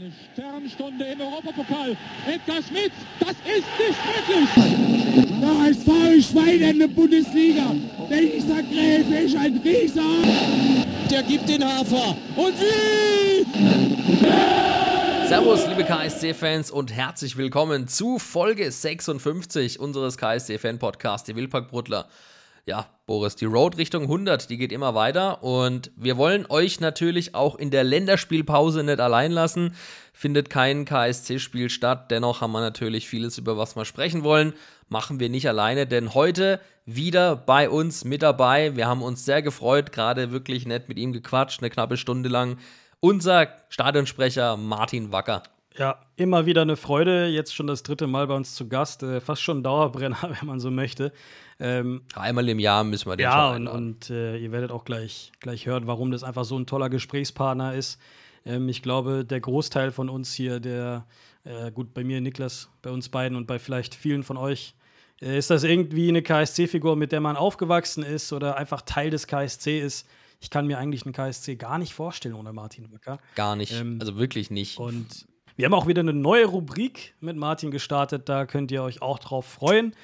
Eine Sternstunde im Europapokal. Edgar Schmidt, das ist nicht möglich. Der HSV ist Schwein in der Bundesliga. Dieser Gräfe ist ein Rieser. Der gibt den Hafer. Und wie? Servus, liebe KSC-Fans und herzlich willkommen zu Folge 56 unseres KSC-Fan-Podcasts, die Wildpark-Brudler ja, Boris, die Road Richtung 100, die geht immer weiter und wir wollen euch natürlich auch in der Länderspielpause nicht allein lassen. Findet kein KSC-Spiel statt, dennoch haben wir natürlich vieles, über was wir sprechen wollen. Machen wir nicht alleine, denn heute wieder bei uns mit dabei. Wir haben uns sehr gefreut, gerade wirklich nett mit ihm gequatscht, eine knappe Stunde lang. Unser Stadionsprecher Martin Wacker. Ja, immer wieder eine Freude. Jetzt schon das dritte Mal bei uns zu Gast. Äh, fast schon ein Dauerbrenner, wenn man so möchte. Ähm, Einmal im Jahr müssen wir den Ja, und, und äh, ihr werdet auch gleich, gleich hören, warum das einfach so ein toller Gesprächspartner ist. Ähm, ich glaube, der Großteil von uns hier, der, äh, gut, bei mir, Niklas, bei uns beiden und bei vielleicht vielen von euch, äh, ist das irgendwie eine KSC-Figur, mit der man aufgewachsen ist oder einfach Teil des KSC ist. Ich kann mir eigentlich einen KSC gar nicht vorstellen ohne Martin Wacker. Gar nicht, ähm, also wirklich nicht. Und wir haben auch wieder eine neue Rubrik mit Martin gestartet, da könnt ihr euch auch drauf freuen.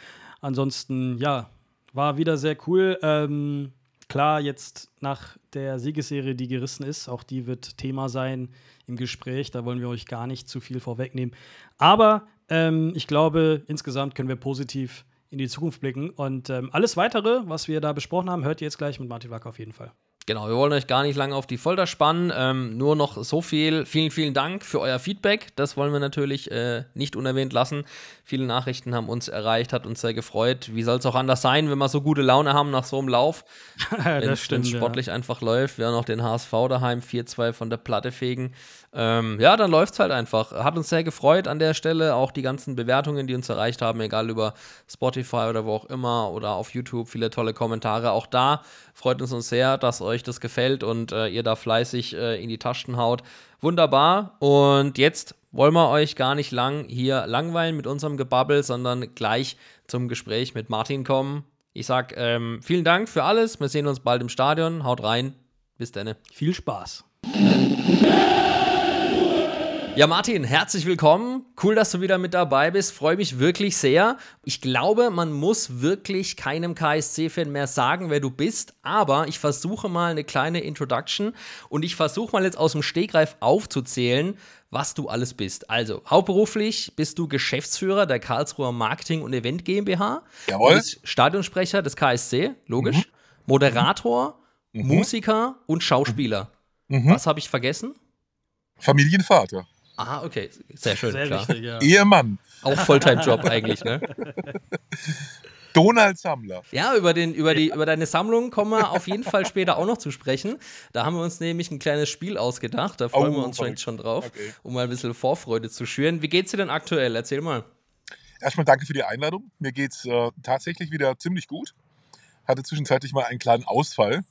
Ansonsten, ja, war wieder sehr cool. Ähm, klar, jetzt nach der Siegesserie, die gerissen ist, auch die wird Thema sein im Gespräch. Da wollen wir euch gar nicht zu viel vorwegnehmen. Aber ähm, ich glaube, insgesamt können wir positiv in die Zukunft blicken. Und ähm, alles weitere, was wir da besprochen haben, hört ihr jetzt gleich mit Martin Wacker auf jeden Fall. Genau, wir wollen euch gar nicht lange auf die Folter spannen. Ähm, nur noch so viel. Vielen, vielen Dank für euer Feedback. Das wollen wir natürlich äh, nicht unerwähnt lassen. Viele Nachrichten haben uns erreicht, hat uns sehr gefreut. Wie soll es auch anders sein, wenn wir so gute Laune haben nach so einem Lauf? wenn es sportlich ja. einfach läuft. Wir haben noch den HSV daheim, 4-2 von der Platte fegen. Ähm, ja, dann läuft es halt einfach. Hat uns sehr gefreut an der Stelle. Auch die ganzen Bewertungen, die uns erreicht haben, egal über Spotify oder wo auch immer oder auf YouTube. Viele tolle Kommentare. Auch da freut uns uns sehr, dass euch das gefällt und äh, ihr da fleißig äh, in die Taschen haut. Wunderbar. Und jetzt wollen wir euch gar nicht lang hier langweilen mit unserem Gebabbel, sondern gleich zum Gespräch mit Martin kommen. Ich sag ähm, vielen Dank für alles. Wir sehen uns bald im Stadion. Haut rein. Bis dann. Viel Spaß. Ja, Martin, herzlich willkommen. Cool, dass du wieder mit dabei bist. Freue mich wirklich sehr. Ich glaube, man muss wirklich keinem KSC-Fan mehr sagen, wer du bist, aber ich versuche mal eine kleine Introduction und ich versuche mal jetzt aus dem Stegreif aufzuzählen, was du alles bist. Also, hauptberuflich bist du Geschäftsführer der Karlsruher Marketing und Event GmbH. Jawohl. Du bist Stadionsprecher des KSC, logisch. Mhm. Moderator, mhm. Musiker und Schauspieler. Mhm. Was habe ich vergessen? Familienvater. Ah, okay. Sehr schön. Sehr klar. Richtig, ja. Ehemann. Auch Volltime-Job eigentlich, ne? Donald Sammler. Ja, über, den, über, die, über deine Sammlung kommen wir auf jeden Fall später auch noch zu sprechen. Da haben wir uns nämlich ein kleines Spiel ausgedacht. Da freuen oh, wir uns schon, schon drauf, okay. um mal ein bisschen Vorfreude zu schüren. Wie geht's dir denn aktuell? Erzähl mal. Erstmal danke für die Einladung. Mir geht's äh, tatsächlich wieder ziemlich gut. Hatte zwischenzeitlich mal einen kleinen Ausfall.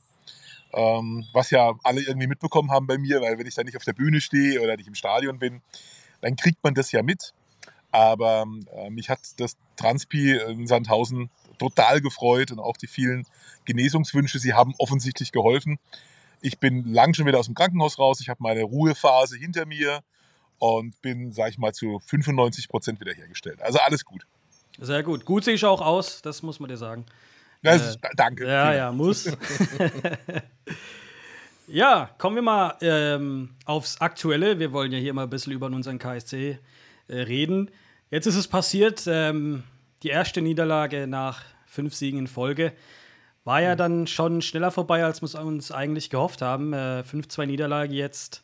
Ähm, was ja alle irgendwie mitbekommen haben bei mir, weil wenn ich da nicht auf der Bühne stehe oder nicht im Stadion bin, dann kriegt man das ja mit. Aber äh, mich hat das Transpi in Sandhausen total gefreut und auch die vielen Genesungswünsche, sie haben offensichtlich geholfen. Ich bin lang schon wieder aus dem Krankenhaus raus, ich habe meine Ruhephase hinter mir und bin, sag ich mal, zu 95 Prozent wiederhergestellt. Also alles gut. Sehr gut. Gut sehe ich auch aus, das muss man dir sagen. Das ist, äh, danke. Ja, ja, muss. ja, kommen wir mal ähm, aufs Aktuelle. Wir wollen ja hier mal ein bisschen über unseren KSC äh, reden. Jetzt ist es passiert, ähm, die erste Niederlage nach fünf Siegen in Folge. War ja dann schon schneller vorbei, als wir uns eigentlich gehofft haben. Äh, 5-2 Niederlage jetzt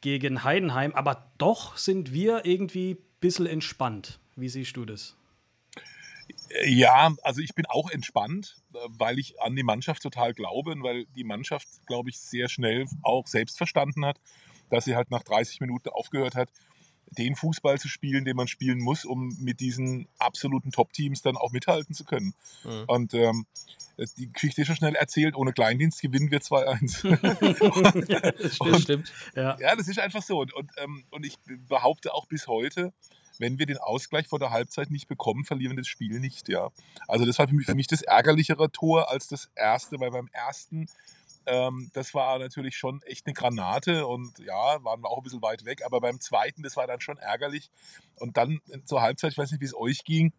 gegen Heidenheim. Aber doch sind wir irgendwie ein bisschen entspannt. Wie siehst du das? Ja, also ich bin auch entspannt, äh, weil ich an die Mannschaft total glaube und weil die Mannschaft, glaube ich, sehr schnell auch selbst verstanden hat, dass sie halt nach 30 Minuten aufgehört hat, den Fußball zu spielen, den man spielen muss, um mit diesen absoluten Top-Teams dann auch mithalten zu können. Mhm. Und ähm, die Geschichte ist schon schnell erzählt, ohne Kleindienst gewinnen wir 2-1. stimmt, stimmt. Ja. ja. das ist einfach so. Und, und, ähm, und ich behaupte auch bis heute, wenn wir den Ausgleich vor der Halbzeit nicht bekommen, verlieren wir das Spiel nicht, ja. Also das war für mich, für mich das ärgerlichere Tor als das erste, weil beim ersten Ähm, das war natürlich schon echt eine Granate und ja, waren wir auch ein bisschen weit weg. Aber beim zweiten, das war dann schon ärgerlich. Und dann zur Halbzeit, ich weiß nicht, wie es euch ging.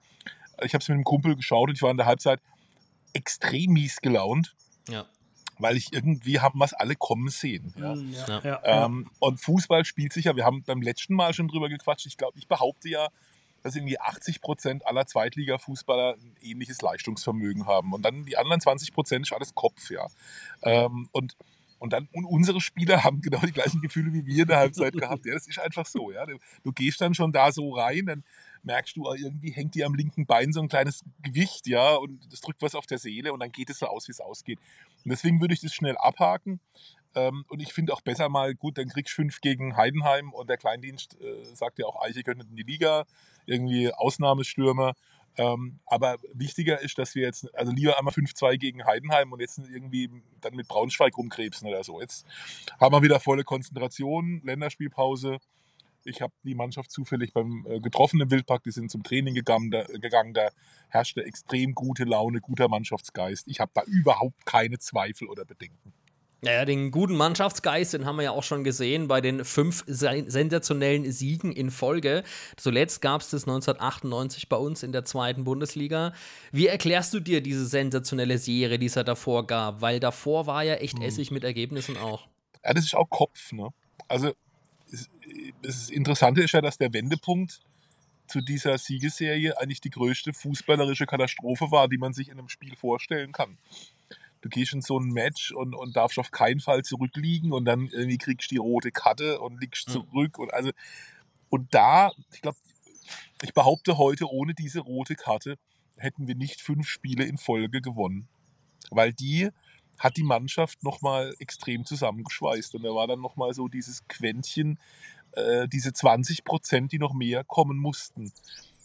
Ich habe es mit einem Kumpel geschaut und ich war in der Halbzeit extrem mies gelaunt. Ja. Weil ich irgendwie haben wir es alle kommen sehen. Ja. Mm, ja, Ja. ja, ja. Ähm, und Fußball spielt sich ja, wir haben beim letzten Mal schon drüber gequatscht. Ich glaube, ich behaupte ja, dass irgendwie 80 Prozent aller Zweitliga-Fußballer ein ähnliches Leistungsvermögen haben. Und dann die anderen 20 Prozent ist alles Kopf, ja. Ähm, und, und dann und unsere Spieler haben genau die gleichen Gefühle wie wir in der Halbzeit gehabt. Ja, das ist einfach so, ja. Du, du gehst dann schon da so rein, dann merkst du, ah, irgendwie hängt dir am linken Bein so ein kleines Gewicht, ja, und das drückt was auf der Seele und dann geht es so aus, wie es ausgeht. Und deswegen würde ich das schnell abhaken. Ähm, und ich finde auch besser mal, gut, dann kriegst du fünf gegen Heidenheim und der Kleindienst äh, sagt ja auch, Eiche könnte in die Liga, irgendwie Ausnahmestürmer. Ähm, aber wichtiger ist, dass wir jetzt, also lieber einmal 5-2 gegen Heidenheim und jetzt irgendwie dann mit Braunschweig rumkrebsen oder so. Jetzt haben wir wieder volle Konzentration, Länderspielpause. Ich habe die Mannschaft zufällig beim äh, getroffen im Wildpark, die sind zum Training gegangen, da, gegangen, da herrschte extrem gute Laune, guter Mannschaftsgeist. Ich habe da überhaupt keine Zweifel oder Bedenken. Naja, den guten Mannschaftsgeist, den haben wir ja auch schon gesehen bei den fünf sen- sensationellen Siegen in Folge. Zuletzt gab es das 1998 bei uns in der zweiten Bundesliga. Wie erklärst du dir diese sensationelle Serie, die es ja davor gab? Weil davor war ja echt Essig mit Ergebnissen auch. Ja, das ist auch Kopf. Ne? Also das Interessante ist ja, dass der Wendepunkt zu dieser Siegesserie eigentlich die größte fußballerische Katastrophe war, die man sich in einem Spiel vorstellen kann. Du gehst in so ein Match und, und darfst auf keinen Fall zurückliegen und dann irgendwie kriegst du die rote Karte und liegst Mhm. zurück. Und, also, und da, ich glaube, ich behaupte heute, ohne diese rote Karte hätten wir nicht fünf Spiele in Folge gewonnen. Weil die hat die Mannschaft nochmal extrem zusammengeschweißt. Und da war dann nochmal so dieses Quäntchen, äh, diese 20 Prozent, die noch mehr kommen mussten.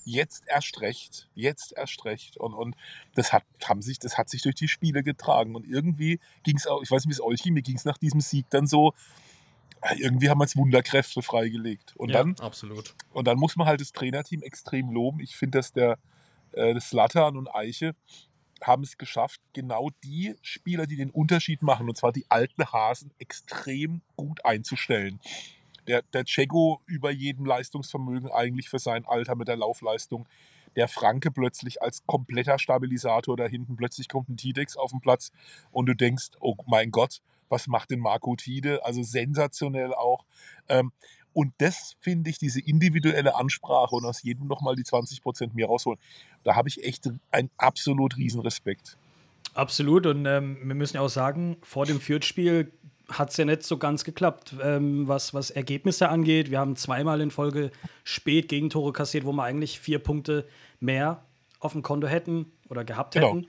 Jetzt erst recht, jetzt erst recht. Und, und das, hat, haben sich, das hat sich durch die Spiele getragen. Und irgendwie ging es auch, ich weiß nicht, wie es euch ging, mir ging es nach diesem Sieg dann so, ah, irgendwie haben wir jetzt Wunderkräfte freigelegt. Und Ja, dann absolut. und dann muss man halt das Trainerteam extrem loben. Ich finde, dass der äh, das Slatan und Eiche haben es geschafft, genau die Spieler, die den Unterschied machen, und zwar die alten Hasen, extrem gut einzustellen. Der, der Ceko über jedem Leistungsvermögen eigentlich für sein Alter mit der Laufleistung. Der Franke plötzlich als kompletter Stabilisator da hinten. Plötzlich kommt ein Tidex auf den Platz und du denkst, oh mein Gott, was macht denn Marco Tide? Also sensationell auch. Und das finde ich, diese individuelle Ansprache und aus jedem nochmal die 20% mehr rausholen, da habe ich echt einen absolut riesen Respekt. Absolut. Und ähm, wir müssen ja auch sagen, vor dem Fürth-Spiel hat es ja nicht so ganz geklappt, ähm, was, was Ergebnisse angeht. Wir haben zweimal in Folge spät Gegentore kassiert, wo wir eigentlich vier Punkte mehr auf dem Konto hätten oder gehabt Genau. hätten.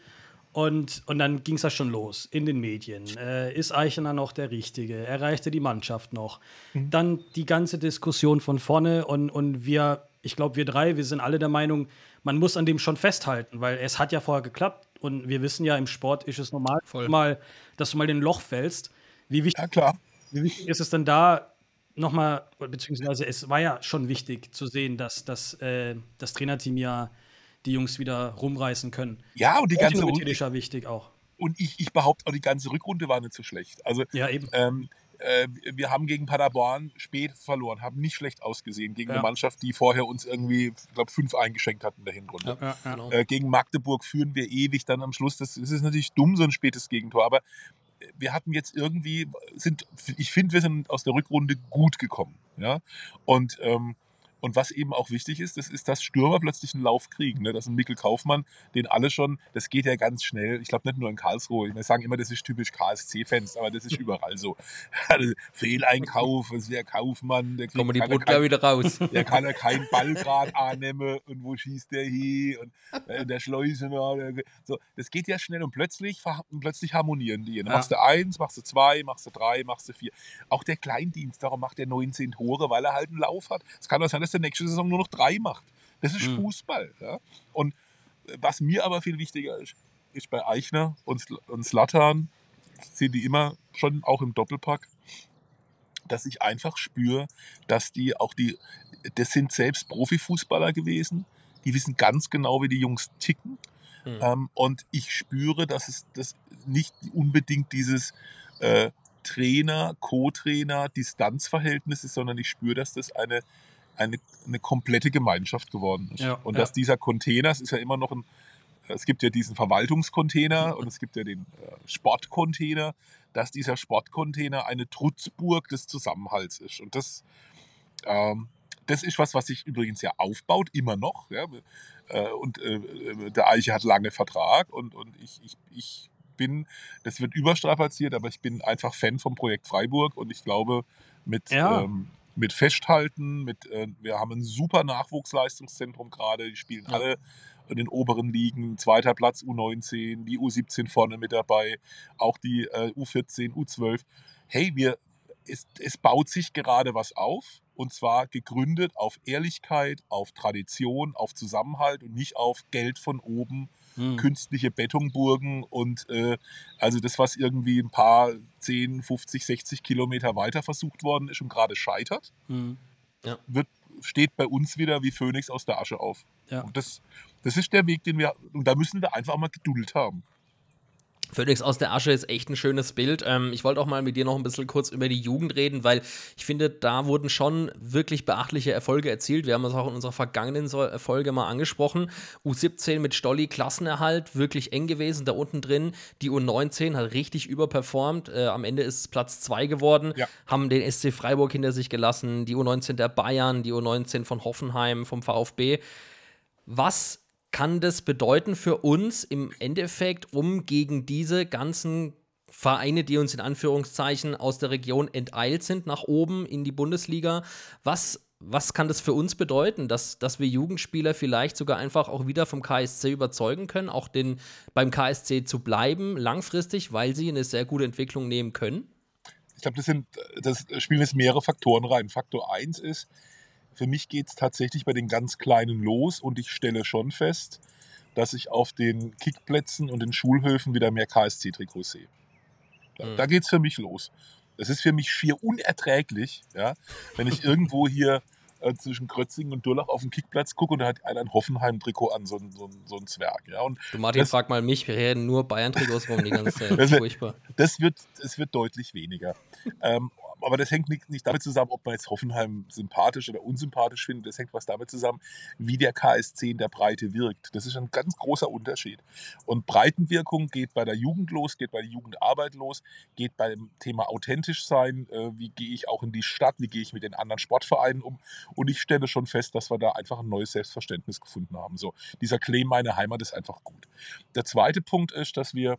Und, und dann ging es ja schon los in den Medien. Äh, ist Eichener noch der Richtige? Erreichte die Mannschaft noch? Dann die ganze Diskussion von vorne und, und wir, ich glaube, wir drei, wir sind alle der Meinung, man muss an dem schon festhalten, weil es hat ja vorher geklappt und wir wissen ja, im Sport ist es normal, Voll. mal, dass du mal in ein Loch fällst. Wie wichtig, Ja, klar. wie wichtig ist es denn da nochmal, beziehungsweise es war ja schon wichtig zu sehen, dass, dass äh, das Trainerteam ja die Jungs wieder rumreißen können. Ja, und die ganze Motivation Runde, ist ja wichtig auch. und ich, ich behaupte auch, die ganze Rückrunde war nicht so schlecht. Also, Ja, eben. ähm, äh, wir haben gegen Paderborn spät verloren, haben nicht schlecht ausgesehen gegen Ja. eine Mannschaft, die vorher uns irgendwie, ich glaube, fünf eingeschenkt hat in der Hinrunde. Ja, ja. Genau. Äh, gegen Magdeburg führen wir ewig dann am Schluss. Das, das ist natürlich dumm, so ein spätes Gegentor, aber wir hatten jetzt irgendwie, sind, ich finde, wir sind aus der Rückrunde gut gekommen. Ja? Und, ähm, und was eben auch wichtig ist, das ist, dass Stürmer plötzlich einen Lauf kriegen. Ne? Das ist ein Mikkel Kaufmann, den alle schon, das geht ja ganz schnell. Ich glaube nicht nur in Karlsruhe. Wir sagen immer, das ist typisch KSC-Fans, aber das ist überall so. Fehleinkauf, es wäre Kaufmann, der kriegt Kommen die keine- Brotler wieder raus. der kann ja keinen Ball gerade annehmen und wo schießt der hin und äh, der Schleusener. Der, so, das geht ja schnell und plötzlich, plötzlich harmonieren die. Dann Ja. machst du eins, machst du zwei, machst du drei, machst du vier. Auch der Kleindienst, darum macht er 19 Tore, weil er halt einen Lauf hat. Es kann auch sein, dass der nächste Saison nur noch drei macht. Das ist Mhm. Fußball. Ja? Und äh, was mir aber viel wichtiger ist, ist bei Eichner und, und Slatan, sind die immer schon auch im Doppelpack, dass ich einfach spüre, dass die auch die, das sind selbst Profifußballer gewesen, die wissen ganz genau, wie die Jungs ticken. Mhm. Ähm, und ich spüre, dass es das nicht unbedingt dieses äh, Trainer, Co-Trainer, Distanzverhältnis ist, sondern ich spüre, dass das eine, eine, eine komplette Gemeinschaft geworden ist. Ja, und ja. dass dieser Container, es ist ja immer noch ein, es gibt ja diesen Verwaltungscontainer und es gibt ja den äh, Sportcontainer, dass dieser Sportcontainer eine Trutzburg des Zusammenhalts ist. Und das, ähm, das ist was, was sich übrigens ja aufbaut, immer noch. Ja? Äh, und äh, äh, der Eiche hat lange Vertrag und, und ich, ich, ich bin, das wird überstrapaziert, aber ich bin einfach Fan vom Projekt Freiburg und ich glaube, mit, Ja. ähm, mit Festhalten, mit, äh, wir haben ein super Nachwuchsleistungszentrum gerade, die spielen Ja. alle in den oberen Ligen, zweiter Platz U19, die U17 vorne mit dabei, auch die äh, U14, U12. Hey, wir, es, es baut sich gerade was auf und zwar gegründet auf Ehrlichkeit, auf Tradition, auf Zusammenhalt und nicht auf Geld von oben, Hm. künstliche Betonburgen und äh, also das, was irgendwie ein paar 10, 50, 60 Kilometer weiter versucht worden ist und gerade scheitert, Hm. wird, steht bei uns wieder wie Phönix aus der Asche auf. Ja. Und das, das ist der Weg, den wir, und da müssen wir einfach mal Geduld haben. Phoenix aus der Asche ist echt ein schönes Bild. Ähm, ich wollte auch mal mit dir noch ein bisschen kurz über die Jugend reden, weil ich finde, da wurden schon wirklich beachtliche Erfolge erzielt. Wir haben es auch in unserer vergangenen So- Folge mal angesprochen. U17 mit Stolli Klassenerhalt, wirklich eng gewesen. Da unten drin, die U19 hat richtig überperformt. Äh, am Ende ist es Platz 2 geworden. Ja. Haben den SC Freiburg hinter sich gelassen, die U19 der Bayern, die U19 von Hoffenheim, vom VfB. Was kann das bedeuten für uns im Endeffekt, um gegen diese ganzen Vereine, die uns in Anführungszeichen aus der Region enteilt sind, nach oben in die Bundesliga? Was, was kann das für uns bedeuten, dass, dass wir Jugendspieler vielleicht sogar einfach auch wieder vom KSC überzeugen können, auch den, beim KSC zu bleiben, langfristig, weil sie eine sehr gute Entwicklung nehmen können? Ich glaube, das das spielen jetzt mehrere Faktoren rein. Faktor 1 ist, für mich geht es tatsächlich bei den ganz Kleinen los und ich stelle schon fest, dass ich auf den Kickplätzen und den Schulhöfen wieder mehr KSC-Trikots sehe. Da, Mhm. da geht es für mich los. Es ist für mich schier unerträglich, ja, wenn ich irgendwo hier äh, zwischen Krötzingen und Durlach auf den Kickplatz gucke und da hat einer ein Hoffenheim-Trikot an, so ein, so, ein, so ein Zwerg. Ja. Und Du Martin, Das- frag mal mich, wir reden nur Bayern-Trikots rum die ganze Zeit. Das Furchtbar. das wird, es wird deutlich weniger. ähm, aber das hängt nicht, nicht damit zusammen, ob man jetzt Hoffenheim sympathisch oder unsympathisch findet. Das hängt was damit zusammen, wie der KSC in der Breite wirkt. Das ist ein ganz großer Unterschied. Und Breitenwirkung geht bei der Jugend los, geht bei der Jugendarbeit los, geht beim Thema authentisch sein. Äh, wie gehe ich auch in die Stadt? Wie gehe ich mit den anderen Sportvereinen um? Und ich stelle schon fest, dass wir da einfach ein neues Selbstverständnis gefunden haben. So, dieser Claim, meine Heimat ist einfach gut. Der zweite Punkt ist, dass wir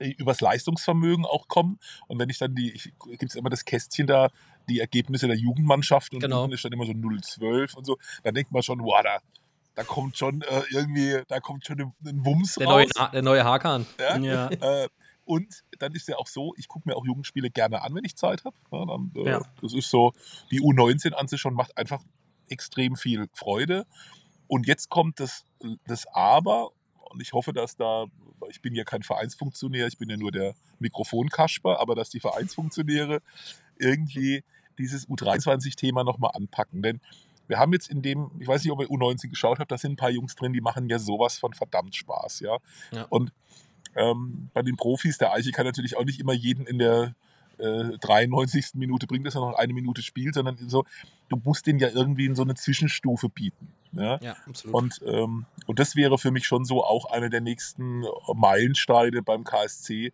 übers Leistungsvermögen auch kommen. Und wenn ich dann die, gibt es immer das Kästchen da, die Ergebnisse der Jugendmannschaft und Genau. unten ist dann immer so 0-12 und so, dann denkt man schon, wow, da, da kommt schon äh, irgendwie, da kommt schon ein, ein Wumms Der neue, raus. Ha- der neue Hakan. Ja? Ja. Äh, und dann ist ja auch so, ich gucke mir auch Jugendspiele gerne an, wenn ich Zeit habe. Ja, dann, äh, Ja. Das ist so, die U19 an sich schon macht einfach extrem viel Freude. Und jetzt kommt das, das Aber, und ich hoffe, dass da, ich bin ja kein Vereinsfunktionär, ich bin ja nur der Mikrofonkasper, aber dass die Vereinsfunktionäre irgendwie dieses U23-Thema nochmal anpacken. Denn wir haben jetzt in dem, ich weiß nicht, ob ihr U19 geschaut habt, da sind ein paar Jungs drin, die machen ja sowas von verdammt Spaß, ja. Ja. Und ähm, bei den Profis, der Eiche kann natürlich auch nicht immer jeden in der äh, 93. Minute bringen, dass er noch eine Minute spielt, sondern so, du musst den ja irgendwie in so eine Zwischenstufe bieten. Ja? Ja, absolut. Und, ähm, und das wäre für mich schon so auch einer der nächsten Meilensteine beim KSC,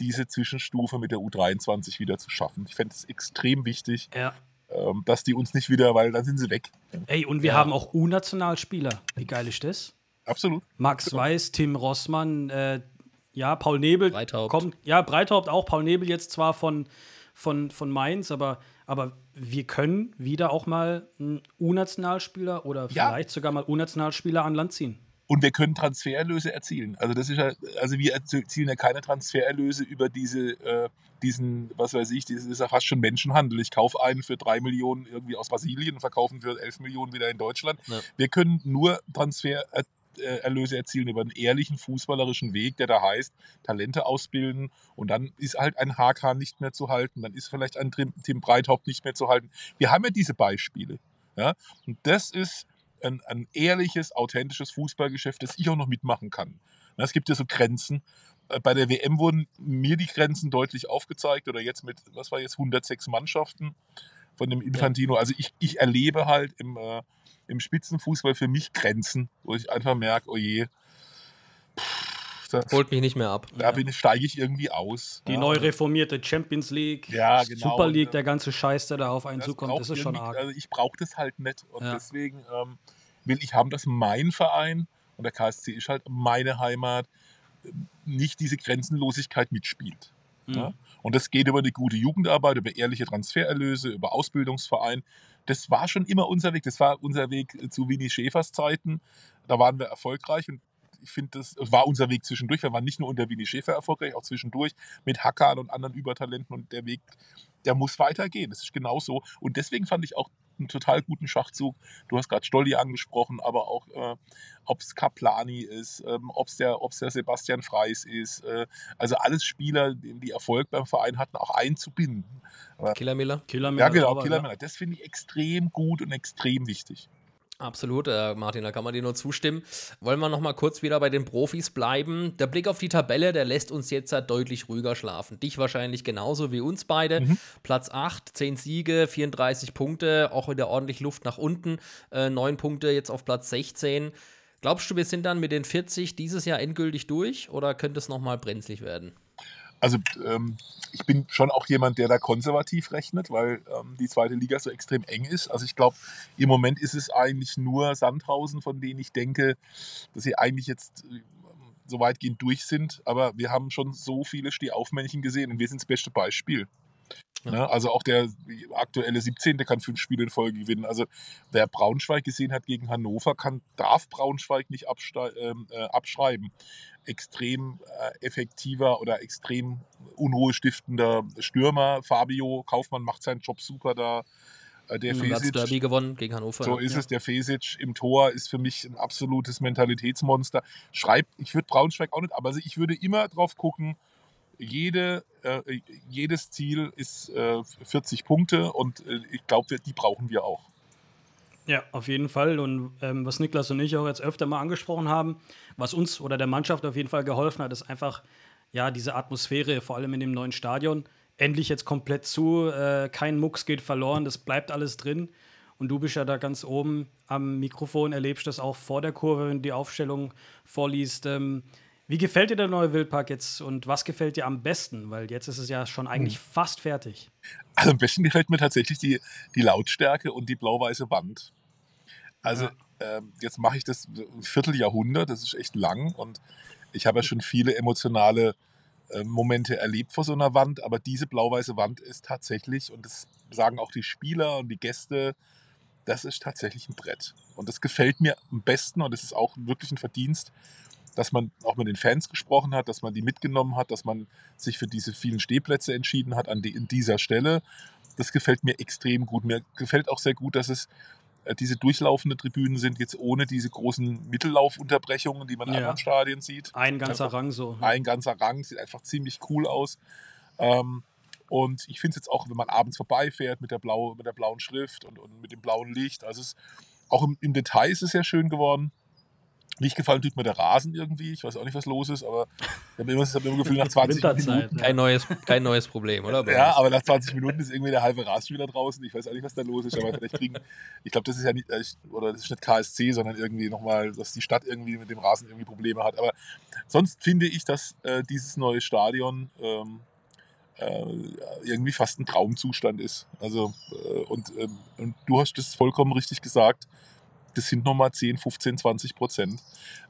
diese Zwischenstufe mit der U23 wieder zu schaffen. Ich fände es extrem wichtig, Ja. ähm, dass die uns nicht wieder, weil dann sind sie weg. Ey, und wir Ja. haben auch U-Nationalspieler. Wie geil ist das? Absolut. Max Weiß, Tim Rossmann, äh, ja, Paul Nebel Breithaupt. kommt, ja, Breithaupt auch, Paul Nebel jetzt zwar von, von, von Mainz, aber, aber wir können wieder auch mal einen U-Nationalspieler oder Ja. vielleicht sogar mal U-Nationalspieler an Land ziehen. Und wir können Transfererlöse erzielen. Also das ist ja, also wir erzielen ja keine Transfererlöse über diese, äh, diesen, was weiß ich, das ist ja fast schon Menschenhandel. Ich kaufe einen für drei Millionen irgendwie aus Brasilien und verkaufe ihn für elf Millionen wieder in Deutschland. Ja. Wir können nur Transfererlöse erzielen über einen ehrlichen fußballerischen Weg, der da heißt, Talente ausbilden und dann ist halt ein HK nicht mehr zu halten, dann ist vielleicht ein Tim Breithaupt nicht mehr zu halten. Wir haben ja diese Beispiele. Ja? Und das ist ein, ein ehrliches, authentisches Fußballgeschäft, das ich auch noch mitmachen kann. Es gibt ja so Grenzen. äh, bei der WM wurden mir die Grenzen deutlich aufgezeigt oder jetzt mit, was war jetzt, 106 Mannschaften von dem Infantino. Also ich, ich erlebe halt im, äh, im Spitzenfußball für mich Grenzen, wo ich einfach merke, oh je, pff, das, Holt mich nicht mehr ab. da bin ich, steige ich irgendwie aus. Die ja. neu reformierte Champions League, Ja, genau. Super League, der ganze Scheiß, der da auf einen Das zukommt, das ist schon arg. Also ich brauche das halt nicht. Und Ja. deswegen ähm, will ich haben, dass mein Verein und der KSC ist halt meine Heimat, nicht diese Grenzenlosigkeit mitspielt. Mhm. Ja? Und das geht über eine gute Jugendarbeit, über ehrliche Transfererlöse, über Ausbildungsverein. Das war schon immer unser Weg. Das war unser Weg zu Winnie Schäfers Zeiten. Da waren wir erfolgreich und ich finde, das war unser Weg zwischendurch. Wir waren nicht nur unter Winnie Schäfer erfolgreich, auch zwischendurch mit Hackern und anderen Übertalenten. Und der Weg, der muss weitergehen. Das ist genau so. Und deswegen fand ich auch einen total guten Schachzug. Du hast gerade Stolli angesprochen, aber auch, äh, ob es Kaplani ist, ähm, ob es der, ob's der Sebastian Freis ist. Äh, also alles Spieler, die Erfolg beim Verein hatten, auch einzubinden. Killer Miller. Killer Ja, genau, aber, Killermänner. Das finde ich extrem gut und extrem wichtig. Absolut, äh, Martin, da kann man dir nur zustimmen. Wollen wir noch mal kurz wieder bei den Profis bleiben? Der Blick auf die Tabelle, der lässt uns jetzt halt deutlich ruhiger schlafen. Dich wahrscheinlich genauso wie uns beide. Mhm. Platz 8, 10 Siege, 34 Punkte, auch wieder ordentlich Luft nach unten. Äh, 9 Punkte jetzt auf Platz 16. Glaubst du, wir sind dann mit den 40 dieses Jahr endgültig durch oder könnte es noch mal brenzlig werden? Also ähm, ich bin schon auch jemand, der da konservativ rechnet, weil ähm, die zweite Liga so extrem eng ist. Also ich glaube, im Moment ist es eigentlich nur Sandhausen, von denen ich denke, dass sie eigentlich jetzt äh, so weitgehend durch sind. Aber wir haben schon so viele Stehaufmännchen gesehen und wir sind das beste Beispiel. Ja. Ne? Also auch der aktuelle 17. kann fünf Spiele in Folge gewinnen. Also wer Braunschweig gesehen hat gegen Hannover, kann, darf Braunschweig nicht ähm, äh, abschreiben. Extrem äh, effektiver oder extrem unruhestiftender Stürmer. Fabio Kaufmann macht seinen Job super da. Äh, der Platz Fesic, Derby gewonnen gegen Hannover. so ja. ist es. Der Fesic im Tor ist für mich ein absolutes Mentalitätsmonster. Schreibt, ich würde Braunschweig auch nicht, aber also ich würde immer drauf gucken, jede, äh, jedes Ziel ist äh, 40 Punkte und äh, ich glaube, die brauchen wir auch. Ja, auf jeden Fall. Und ähm, was Niklas und ich auch jetzt öfter mal angesprochen haben, was uns oder der Mannschaft auf jeden Fall geholfen hat, ist einfach ja diese Atmosphäre, vor allem in dem neuen Stadion. Endlich jetzt komplett zu, äh, kein Mucks geht verloren, das bleibt alles drin. Und du bist ja da ganz oben am Mikrofon, erlebst das auch vor der Kurve, wenn du die Aufstellung vorliest. Ähm, wie gefällt dir der neue Wildpark jetzt und was gefällt dir am besten? Weil jetzt ist es ja schon eigentlich fast fertig. Also am besten gefällt mir tatsächlich die, die Lautstärke und die blau-weiße Wand. Also ähm, jetzt mache ich das ein Vierteljahrhundert, das ist echt lang und ich habe ja schon viele emotionale äh, Momente erlebt vor so einer Wand, aber diese blau-weiße Wand ist tatsächlich, und das sagen auch die Spieler und die Gäste, das ist tatsächlich ein Brett. Und das gefällt mir am besten und es ist auch wirklich ein Verdienst, dass man auch mit den Fans gesprochen hat, dass man die mitgenommen hat, dass man sich für diese vielen Stehplätze entschieden hat an die, in dieser Stelle. Das gefällt mir extrem gut. Mir gefällt auch sehr gut, dass es äh, diese durchlaufenden Tribünen sind, jetzt ohne diese großen Mittellaufunterbrechungen, die man in Ja. anderen Stadien sieht. Ein ganzer Einfach Rang so. Ein ganzer Rang, sieht einfach ziemlich cool aus. Ähm, und ich finde es jetzt auch, wenn man abends vorbeifährt mit der, blau, mit der blauen Schrift und, und mit dem blauen Licht, also es, auch im, im Detail ist es sehr schön geworden. Nicht gefallen tut mir der Rasen irgendwie. Ich weiß auch nicht, was los ist, aber ich habe immer, ich hab immer Gefühl, nach 20 Winterzeit. Minuten. Kein neues, kein neues Problem, oder? Ja, aber nach 20 Minuten ist irgendwie der halbe Rasen wieder draußen. Ich weiß auch nicht, was da los ist, aber vielleicht kriegen, ich glaube, das ist ja nicht, äh, oder das ist nicht KSC, sondern irgendwie nochmal, dass die Stadt irgendwie mit dem Rasen irgendwie Probleme hat. Aber sonst finde ich, dass äh, dieses neue Stadion ähm, äh, irgendwie fast ein Traumzustand ist. Also, äh, und, ähm, und du hast das vollkommen richtig gesagt. Das sind nochmal 10, 15, 20 Prozent.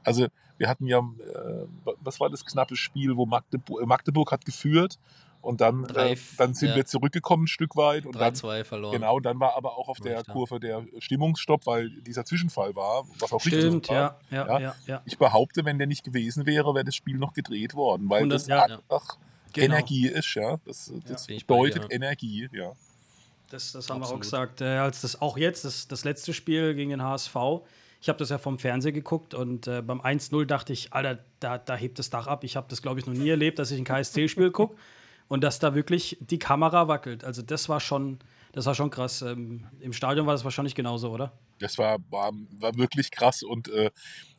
Also, wir hatten ja, äh, was war das knappe Spiel, wo Magdeburg, Magdeburg hat geführt und dann, Drei, äh, dann sind ja. wir zurückgekommen ein Stück weit und dann 3-2 verloren. Genau, dann war aber auch auf der Richtig, ja. Kurve der Stimmungsstopp, weil dieser Zwischenfall war, was auch richtig Stimmt, so war. ja, ja, Ja. ja, ja. Ich behaupte, wenn der nicht gewesen wäre, wäre das Spiel noch gedreht worden, weil Und das das- ja, ja. einfach Genau. Energie ist, ja. Das, das ich bedeutet Energie, ja. Das, das haben wir auch Absolut. gesagt. Äh, als das auch jetzt, das, das letzte Spiel gegen den HSV, ich habe das ja vom Fernseher geguckt und äh, beim 1-0 dachte ich, Alter, da, da hebt das Dach ab. Ich habe das, glaube ich, noch nie erlebt, dass ich ein KSC-Spiel gucke und dass da wirklich die Kamera wackelt. Also das war schon, das war schon krass. Ähm, Im Stadion war das wahrscheinlich genauso, oder? Das war, war, war wirklich krass und äh,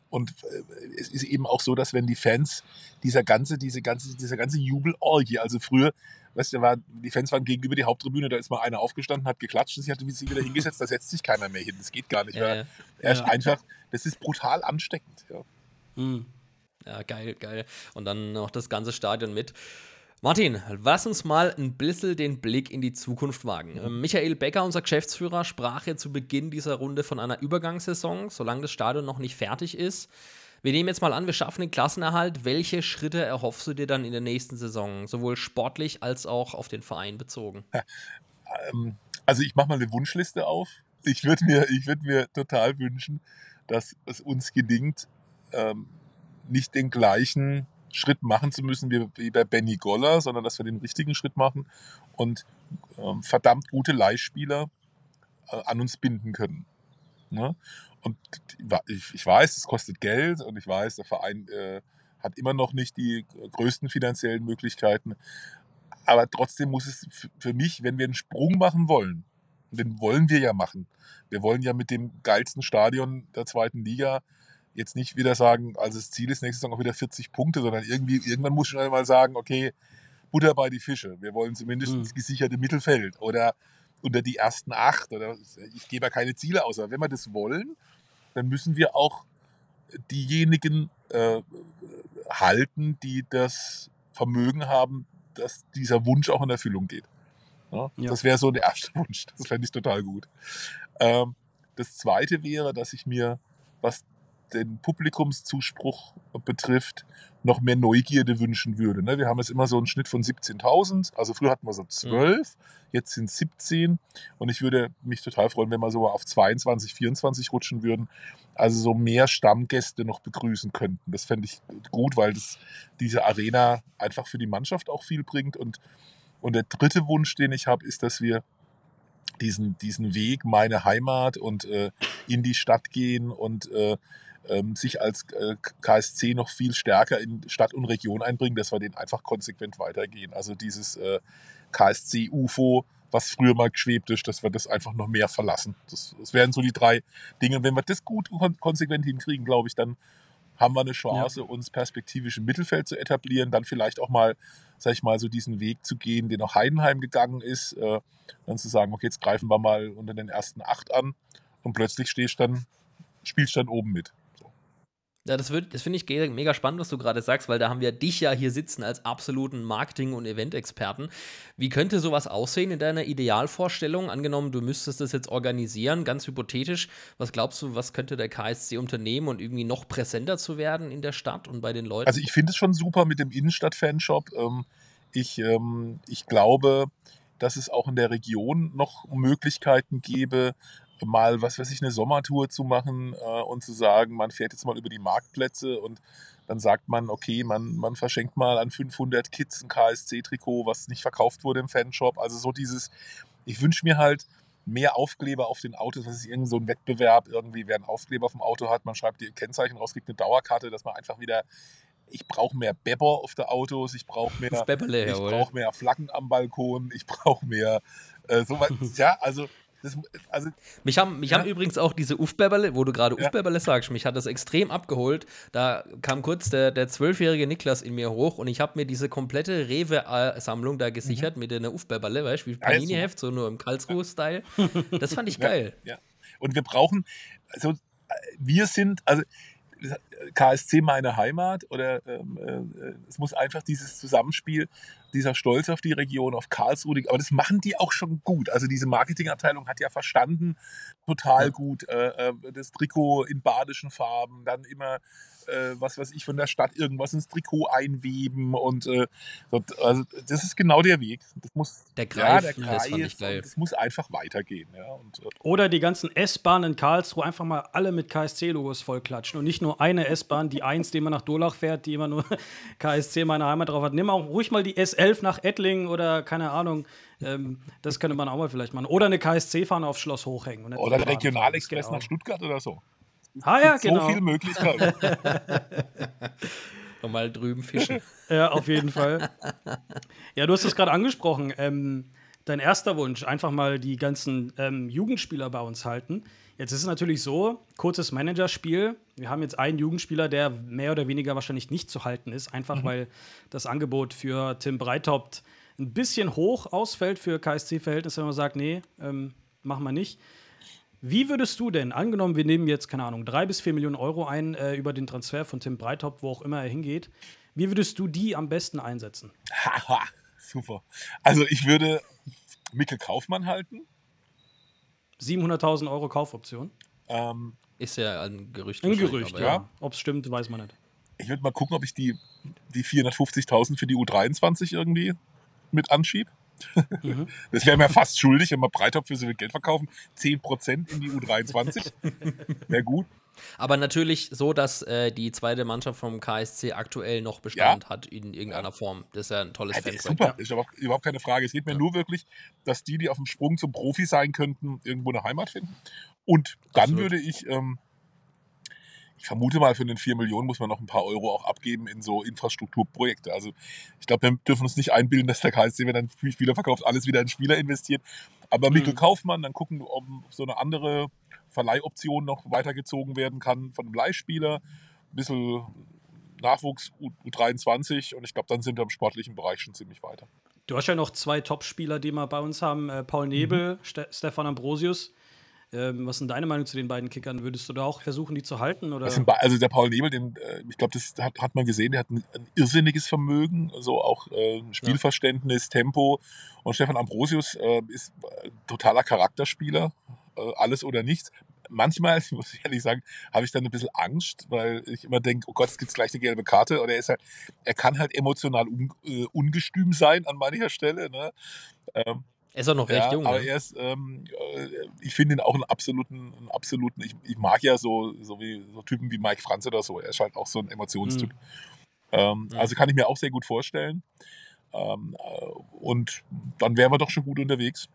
und äh, es ist eben auch so, dass wenn die Fans dieser ganze, diese ganze, dieser ganze Jubelorgie, also früher, weißt du, war, die Fans waren gegenüber die Haupttribüne, da ist mal einer aufgestanden, hat geklatscht, sich hat sich wieder hingesetzt, da setzt sich keiner mehr hin. Das geht gar nicht. Ja. Er ist Ja. einfach, das ist brutal ansteckend. Ja. Mhm. Ja, geil, geil. Und dann noch das ganze Stadion mit. Martin, lass uns mal ein bisschen den Blick in die Zukunft wagen. Ähm, Michael Becker, unser Geschäftsführer, sprach ja zu Beginn dieser Runde von einer Übergangssaison, solange das Stadion noch nicht fertig ist. Wir nehmen jetzt mal an, wir schaffen den Klassenerhalt. Welche Schritte erhoffst du dir dann in der nächsten Saison, sowohl sportlich als auch auf den Verein bezogen? Ähm, also ich mache mal eine Wunschliste auf. Ich würde mir, ich würd mir total wünschen, dass es uns gelingt, ähm, nicht den gleichen Schritt machen zu müssen wie, bei Benny Goller, sondern dass wir den richtigen Schritt machen und ähm, verdammt gute Leihspieler äh, an uns binden können. Ne? Und ich, ich weiß, es kostet Geld und ich weiß, der Verein äh, hat immer noch nicht die größten finanziellen Möglichkeiten. Aber trotzdem muss es für mich, wenn wir einen Sprung machen wollen, den wollen wir ja machen. Wir wollen ja mit dem geilsten Stadion der zweiten Liga jetzt nicht wieder sagen, also das Ziel ist nächste Saison auch wieder 40 Punkte, sondern irgendwie, irgendwann muss schon mal sagen, okay, Butter bei die Fische. Wir wollen zumindest Mhm. ins gesicherte Mittelfeld oder unter die ersten acht. Oder ich gebe ja keine Ziele aus. Aber wenn wir das wollen, dann müssen wir auch diejenigen äh, halten, die das Vermögen haben, dass dieser Wunsch auch in Erfüllung geht. Ja? Ja. Das wäre so der erste Wunsch. Das fände ich total gut. Ähm, das zweite wäre, dass ich mir, was den Publikumszuspruch betrifft, noch mehr Neugierde wünschen würde. Ne? Wir haben jetzt immer so einen Schnitt von 17.000. Also früher hatten wir so 12, jetzt sind es 17. Und ich würde mich total freuen, wenn wir so auf 22, 24 rutschen würden. Also so mehr Stammgäste noch begrüßen könnten. Das fände ich gut, weil das diese Arena einfach für die Mannschaft auch viel bringt. Und, und der dritte Wunsch, den ich habe, ist, dass wir diesen, diesen Weg, meine Heimat und äh, in die Stadt gehen und äh, ähm, sich als äh, KSC noch viel stärker in Stadt und Region einbringen, dass wir den einfach konsequent weitergehen. Also dieses äh, KSC-UFO, was früher mal geschwebt ist, dass wir das einfach noch mehr verlassen. Das, das wären so die drei Dinge. Und wenn wir das gut kon konsequent hinkriegen, glaube ich, dann haben wir eine Chance, uns perspektivisch im Mittelfeld zu etablieren, dann vielleicht auch mal, sag ich mal, so diesen Weg zu gehen, den auch Heidenheim gegangen ist, äh, dann zu sagen, okay, jetzt greifen wir mal unter den ersten acht an und plötzlich stehst dann, spielst dann oben mit. Ja, das, das finde ich mega spannend, was du gerade sagst, weil da haben wir dich ja hier sitzen als absoluten Marketing- und Event-Experten. Wie könnte sowas aussehen in deiner Idealvorstellung? Angenommen, du müsstest das jetzt organisieren, ganz hypothetisch. Was glaubst du, was könnte der KSC unternehmen und irgendwie noch präsenter zu werden in der Stadt und bei den Leuten? Also ich finde es schon super mit dem Innenstadt-Fanshop. Ähm, ich, ähm, ich glaube, dass es auch in der Region noch Möglichkeiten gäbe, mal, was weiß ich, eine Sommertour zu machen äh, und zu sagen, man fährt jetzt mal über die Marktplätze und dann sagt man, okay, man, man verschenkt mal an 500 Kids ein KSC-Trikot, was nicht verkauft wurde im Fanshop. Also so dieses, ich wünsche mir halt mehr Aufkleber auf den Autos, was ist irgend so ein Wettbewerb, irgendwie wer einen Aufkleber auf dem Auto hat, man schreibt die Kennzeichen raus, kriegt eine Dauerkarte, dass man einfach wieder, ich brauche mehr Bepper auf der Autos, ich brauche mehr, ich brauche mehr Flaggen am Balkon, ich brauche mehr, äh, sowas, ja, also, das, also Mich haben, mich Ja. haben übrigens auch diese Ufberberle, wo du gerade Ja. Sagst, mich hat das extrem abgeholt. Da kam kurz der der zwölfjährige Niklas in mir hoch und ich habe mir diese komplette Rewe-Sammlung da gesichert mit einer Ufberberle, weißt du, wie Mhm. Panini-Heft, so nur im Karlsruhe-Style. Das fand ich geil. Ja. Und wir brauchen, also äh, wir sind, also KSC meine Heimat oder ähm, äh, es muss einfach dieses Zusammenspiel, dieser Stolz auf die Region, auf Karlsruhe, aber das machen die auch schon gut. Also diese Marketingabteilung hat ja verstanden, total Ja. gut, äh, äh, das Trikot in badischen Farben, dann immer, äh, was weiß ich, von der Stadt irgendwas ins Trikot einweben und äh, so, also das ist genau der Weg. Das muss, Der ja, Greif, der das Greif, fand ich geil. und das muss einfach weitergehen. Ja, und, äh, Oder die ganzen S-Bahnen in Karlsruhe einfach mal alle mit KSC-Logos vollklatschen und nicht nur eine S-Bahn, die eins, die immer nach Dolach fährt, die immer nur KSC meine Heimat drauf hat. Nimm auch ruhig mal die S11 nach Ettlingen oder keine Ahnung. Ähm, das könnte man auch mal vielleicht machen. Oder eine KSC-Fahne aufs Schloss hochhängen. Oder der. Regionalexpress geht nach Stuttgart oder so. Ah ja, So genau. viele Möglichkeiten. Nochmal drüben fischen. Ja, auf jeden Fall. Ja, du hast es gerade angesprochen. Ähm, dein erster Wunsch, einfach mal die ganzen ähm, Jugendspieler bei uns halten. Jetzt ist es natürlich so, kurzes Managerspiel. Wir haben jetzt einen Jugendspieler, der mehr oder weniger wahrscheinlich nicht zu halten ist, einfach mhm. weil das Angebot für Tim Breithaupt ein bisschen hoch ausfällt für KSC-Verhältnisse, wenn man sagt, nee, ähm, machen wir nicht. Wie würdest du denn, angenommen, wir nehmen jetzt, keine Ahnung, drei bis vier Millionen Euro ein äh, über den Transfer von Tim Breithaupt, wo auch immer er hingeht, wie würdest du die am besten einsetzen? Haha, super. Also ich würde Mikkel Kaufmann halten. 700.000 Euro Kaufoption? Ähm, ist ja ein Gerücht. Ein Gerücht, aber, ja. ja. Ob es stimmt, weiß man nicht. Ich würde mal gucken, ob ich die, die 450.000 für die U23 irgendwie mit anschiebe. Mhm. Das wäre mir fast schuldig, wenn wir Breitop für so viel Geld verkaufen. 10% in die U23. Wäre gut. Aber natürlich so, dass äh, die zweite Mannschaft vom KSC aktuell noch Bestand ja. hat in irgendeiner Form. Das ist ja ein tolles ja. Super, ist aber überhaupt keine Frage. Es geht mir ja. nur wirklich, dass die, die auf dem Sprung zum Profi sein könnten, irgendwo eine Heimat finden. Und dann Absolut. würde ich ähm, ich vermute mal, für den 4 Millionen muss man noch ein paar Euro auch abgeben in so Infrastrukturprojekte. Also ich glaube, wir dürfen uns nicht einbilden, dass der KSC, wenn dann Spieler verkauft, alles wieder in Spieler investiert. Aber Mikkel mhm. Kaufmann, dann gucken, ob so eine andere Verleihoption noch weitergezogen werden kann von einem Leihspieler. Ein bisschen Nachwuchs U23 und ich glaube, dann sind wir im sportlichen Bereich schon ziemlich weiter. Du hast ja noch zwei Top-Spieler, die wir bei uns haben: äh, Paul Nebel, mhm. Ste Stefan Ambrosius. Ähm, was ist deine Meinung zu den beiden Kickern? Würdest du da auch versuchen, die zu halten? Oder? also der Paul Nebel, den, äh, ich glaube, das hat, hat man gesehen, der hat ein, ein irrsinniges Vermögen, so auch äh, Spielverständnis, ja. Tempo. Und Stefan Ambrosius äh, ist äh, totaler Charakterspieler, äh, alles oder nichts. Manchmal, muss ich ehrlich sagen, habe ich dann ein bisschen Angst, weil ich immer denke, oh Gott, es gibt gleich eine gelbe Karte. Oder er ist halt, er kann halt emotional un, äh, ungestüm sein an mancher Stelle. Ne? Ähm, er ist auch noch recht ja, jung. Aber ne? er ist, ähm, äh, ich finde ihn auch einen absoluten, einen absoluten ich, ich, mag ja so, so, wie, so Typen wie Mike Franz oder so. Er ist halt auch so ein Emotionstyp. Mhm. Ähm, mhm. Also kann ich mir auch sehr gut vorstellen. Ähm, äh, und dann wären wir doch schon gut unterwegs.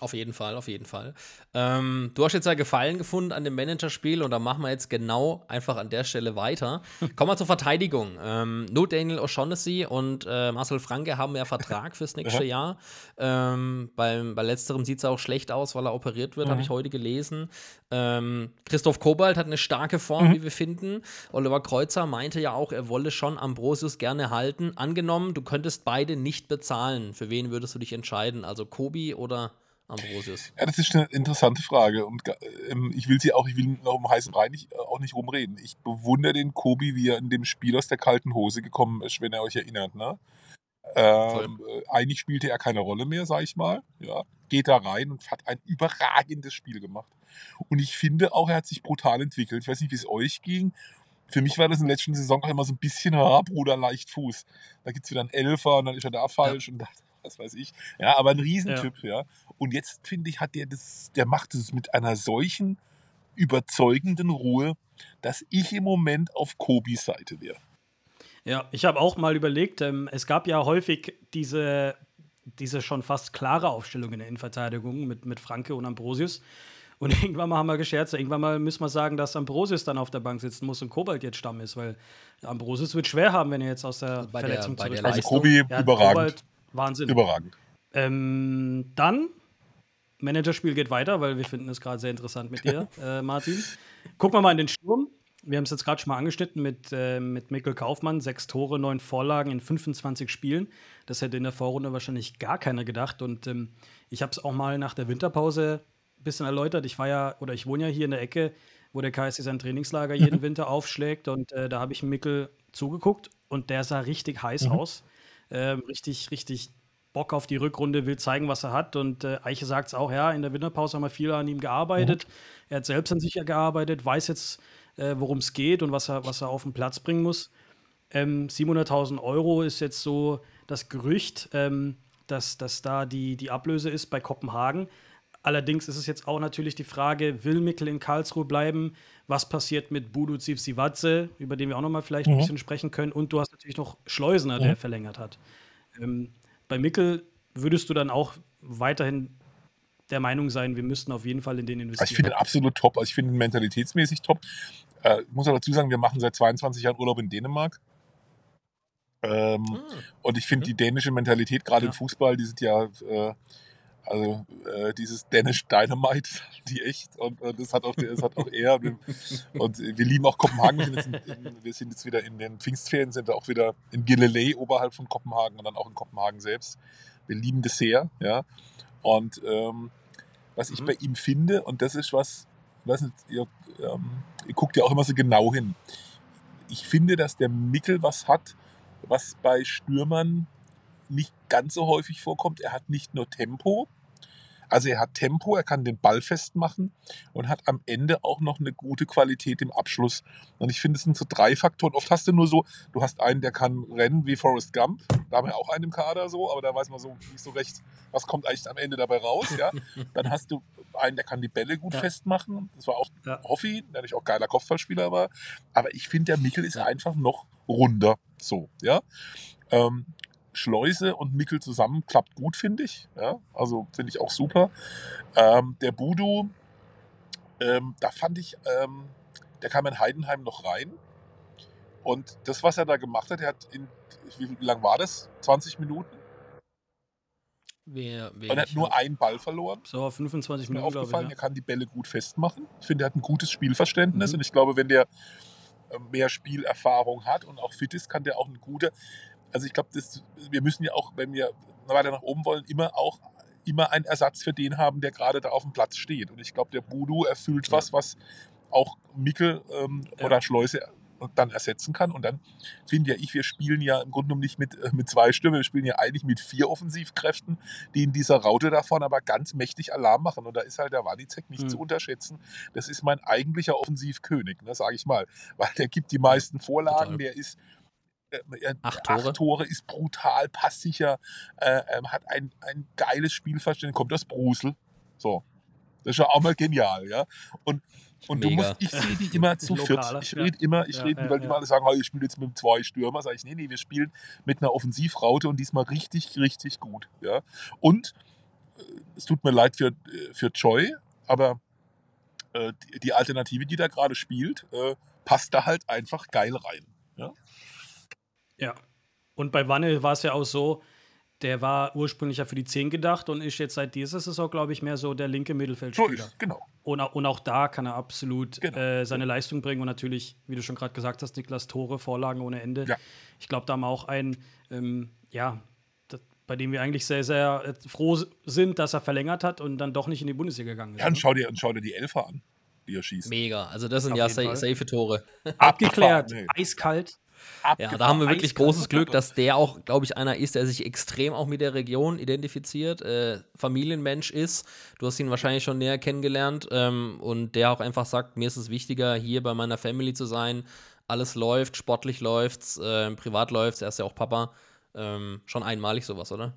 Auf jeden Fall, auf jeden Fall. Ähm, du hast jetzt ja Gefallen gefunden an dem Managerspiel und da machen wir jetzt genau einfach an der Stelle weiter. Kommen wir zur Verteidigung. Ähm, nur Daniel O'Shaughnessy und äh, Marcel Franke haben ja Vertrag fürs nächste Jahr. Ähm, beim, bei letzterem sieht es auch schlecht aus, weil er operiert wird, mhm. habe ich heute gelesen. Ähm, Christoph Kobalt hat eine starke Form, mhm. wie wir finden. Oliver Kreuzer meinte ja auch, er wolle schon Ambrosius gerne halten. Angenommen, du könntest beide nicht bezahlen. Für wen würdest du dich entscheiden? Also Kobi oder Ambrosius? Ja, das ist eine interessante Frage und ähm, ich will sie auch, ich will noch um heißen Brei nicht, äh, auch nicht rumreden. Ich bewundere den Kobi, wie er in dem Spiel aus der kalten Hose gekommen ist, wenn ihr euch erinnert, ne? Ähm, äh, eigentlich spielte er keine Rolle mehr, sag ich mal. Ja, geht da rein und hat ein überragendes Spiel gemacht. Und ich finde auch, er hat sich brutal entwickelt. Ich weiß nicht, wie es euch ging. Für mich war das in der letzten Saison auch immer so ein bisschen, ha, Bruder, leicht Fuß. Da gibt es wieder einen Elfer und dann ist er da falsch ja. und da, was weiß ich. Ja, aber ein Riesentyp, ja. ja. Und jetzt finde ich, hat der das, der macht es mit einer solchen überzeugenden Ruhe, dass ich im Moment auf Kobis Seite wäre. Ja, ich habe auch mal überlegt, ähm, es gab ja häufig diese, diese schon fast klare Aufstellung in der Innenverteidigung mit, mit Franke und Ambrosius. Und irgendwann mal haben wir gescherzt, irgendwann mal müssen wir sagen, dass Ambrosius dann auf der Bank sitzen muss und Kobalt jetzt Stamm ist, weil Ambrosius wird schwer haben, wenn er jetzt aus der bei Verletzung zurückkommt. Also Kobi ja, überragend. Kobalt, Wahnsinn. Überragend. Ähm, dann, Managerspiel geht weiter, weil wir finden es gerade sehr interessant mit dir, äh, Martin. Gucken wir mal in den Sturm. Wir haben es jetzt gerade schon mal angeschnitten mit, äh, mit Mikkel Kaufmann. Sechs Tore, neun Vorlagen in 25 Spielen. Das hätte in der Vorrunde wahrscheinlich gar keiner gedacht. Und ähm, ich habe es auch mal nach der Winterpause ein bisschen erläutert. Ich war ja, oder ich wohne ja hier in der Ecke, wo der KSC sein Trainingslager jeden Winter aufschlägt. Und äh, da habe ich Mikkel zugeguckt und der sah richtig heiß mhm. aus. Ähm, richtig, richtig Bock auf die Rückrunde, will zeigen, was er hat. Und äh, Eiche sagt es auch, ja, in der Winterpause haben wir viel an ihm gearbeitet. Mhm. Er hat selbst an sich ja gearbeitet, weiß jetzt, äh, worum es geht und was er, was er auf den Platz bringen muss. Ähm, 700.000 Euro ist jetzt so das Gerücht, ähm, dass, dass da die, die Ablöse ist bei Kopenhagen. Allerdings ist es jetzt auch natürlich die Frage, will Mikkel in Karlsruhe bleiben? Was passiert mit Budu Sivadze, über den wir auch noch mal vielleicht mhm. ein bisschen sprechen können? Und du hast natürlich noch Schleusener, mhm. der verlängert hat. Ähm, bei Mickel würdest du dann auch weiterhin der Meinung sein, wir müssten auf jeden Fall in den investieren. Also ich finde ihn absolut top. Also ich finde ihn mentalitätsmäßig top. Äh, muss auch dazu sagen, wir machen seit 22 Jahren Urlaub in Dänemark. Ähm, Ah. Und ich finde die dänische Mentalität, gerade Ja. im Fußball, die sind ja, äh, also äh, dieses Danish Dynamite, die echt, und, und das hat auch, das hat auch er. Und wir lieben auch Kopenhagen. Wir sind, jetzt in, wir sind jetzt wieder in den Pfingstferien, sind wir auch wieder in Gillelay oberhalb von Kopenhagen und dann auch in Kopenhagen selbst. Wir lieben das sehr, ja. Und ähm, was ich Mhm. bei ihm finde, und das ist was, ich weiß nicht, ihr, ähm, ihr guckt ja auch immer so genau hin. Ich finde, dass der Mickel was hat, was bei Stürmern nicht ganz so häufig vorkommt. Er hat nicht nur Tempo, also er hat Tempo, er kann den Ball festmachen und hat am Ende auch noch eine gute Qualität im Abschluss. Und ich finde, es sind so drei Faktoren. Oft hast du nur so, du hast einen, der kann rennen wie Forrest Gump. Da haben wir auch einen im Kader so, aber da weiß man so nicht so recht, was kommt eigentlich am Ende dabei raus. Ja? Dann hast du einen, der kann die Bälle gut Ja. festmachen. Das war auch Ja. Hoffi, der natürlich auch geiler Kopfballspieler war. Aber ich finde, der Mickel ist Ja. einfach noch runder. So, ja. Ähm, Schleuse und Mickel zusammen klappt gut, finde ich. Ja, also finde ich auch super. Ähm, der Budu, ähm, da fand ich, ähm, der kam in Heidenheim noch rein. Und das, was er da gemacht hat, er hat in, wie, lang war das? 20 Minuten? Wer, Und er hat nur einen Ball verloren. So, 25 Ist mir Minuten, glaube ich. aufgefallen, Ja. er kann die Bälle gut festmachen. Ich finde, er hat ein gutes Spielverständnis Mhm. und ich glaube, wenn der äh, mehr Spielerfahrung hat und auch fit ist, kann der auch ein guter. Also ich glaube, wir müssen ja auch, wenn wir weiter nach oben wollen, immer auch immer einen Ersatz für den haben, der gerade da auf dem Platz steht. Und ich glaube, der Budu erfüllt was, was auch Mickel ähm, Ja. oder Schleuse dann ersetzen kann. Und dann finde ja ich, wir spielen ja im Grunde genommen nicht mit, äh, mit zwei Stimmen, wir spielen ja eigentlich mit vier Offensivkräften, die in dieser Raute davon aber ganz mächtig Alarm machen. Und da ist halt der Wanizek nicht Mhm. zu unterschätzen. Das ist mein eigentlicher Offensivkönig, ne, sage ich mal. Weil der gibt die meisten Vorlagen, Total. der ist Acht Tore. acht Tore, ist brutal, passsicher, äh, ähm, hat ein, ein geiles Spielverständnis, kommt aus Brusel. So. Das ist ja auch mal genial, ja. Und, und du musst, ich sehe die immer zu viert. Ich ja. rede immer, ich Ja, rede, ja, weil die mal alle sagen, hey, ich spiele jetzt mit zwei Stürmer. Sag ich, nee, nee, wir spielen mit einer Offensivraute und diesmal richtig, richtig gut. Ja. Und äh, es tut mir leid für, äh, für Choi, aber äh, die, die Alternative, die da gerade spielt, äh, passt da halt einfach geil rein. Ja. Und bei Wanne war es ja auch so, der war ursprünglich ja für die 10 gedacht und ist jetzt seit dieser Saison, glaube ich, mehr so der linke So Mittelfeldspieler. ist genau. Und, und auch da kann er absolut Genau. äh, seine Leistung bringen und natürlich, wie du schon gerade gesagt hast, Niklas Tore, Vorlagen ohne Ende. Ja. Ich glaube, da haben wir auch einen, ähm, ja, das, bei dem wir eigentlich sehr, sehr äh, froh sind, dass er verlängert hat und dann doch nicht in die Bundesliga gegangen ist. Ja, und ne? schau dir, und schau dir die Elfer an, die er schießt. Mega. Also das sind Auf ja safe Tore. Abgeklärt, Nee. eiskalt. Ja, da haben wir wirklich großes Glück, dass der auch, glaube ich, einer ist, der sich extrem auch mit der Region identifiziert, äh, Familienmensch ist. Du hast ihn wahrscheinlich schon näher kennengelernt ähm, und der auch einfach sagt, mir ist es wichtiger, hier bei meiner Family zu sein. Alles läuft, sportlich läuft's, äh, privat läuft's, er ist ja auch Papa. Ähm, schon einmalig sowas, oder?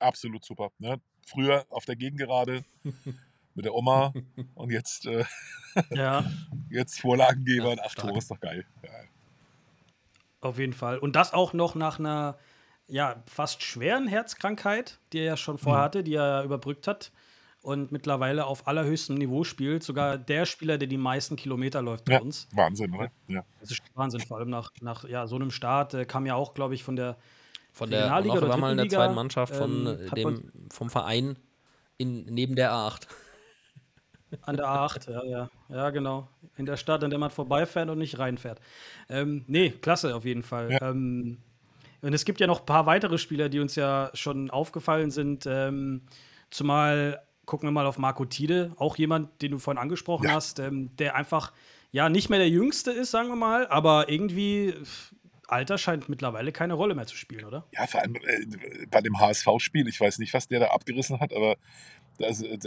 Absolut super. Ne? Früher auf der Gegengerade mit der Oma und jetzt, äh, Ja, jetzt Vorlagengeber Ja, und acht. Tore ist doch geil. Ja. Auf jeden Fall. Und das auch noch nach einer ja, fast schweren Herzkrankheit, die er ja schon vorher Mhm. hatte, die er überbrückt hat und mittlerweile auf allerhöchstem Niveau spielt. Sogar der Spieler, der die meisten Kilometer läuft bei Ja, uns. Wahnsinn, oder? Ja. Das ist Wahnsinn, vor allem nach, nach ja, so einem Start. Äh, kam ja auch, glaube ich, von der Von der Regionalliga oder war mal in der zweiten Mannschaft von ähm, äh, dem, vom Verein in, neben der A8. An der A8, ja, ja. Ja, genau. In der Stadt, an der man vorbeifährt und nicht reinfährt. Ähm, nee, klasse auf jeden Fall. Ja. Ähm, und es gibt ja noch ein paar weitere Spieler, die uns ja schon aufgefallen sind. Ähm, zumal gucken wir mal auf Marco Tide, auch jemand, den du vorhin angesprochen Ja. hast, ähm, der einfach ja nicht mehr der Jüngste ist, sagen wir mal, aber irgendwie Alter scheint mittlerweile keine Rolle mehr zu spielen, oder? Ja, vor allem äh, bei dem HSV-Spiel, ich weiß nicht, was der da abgerissen hat, aber das, äh,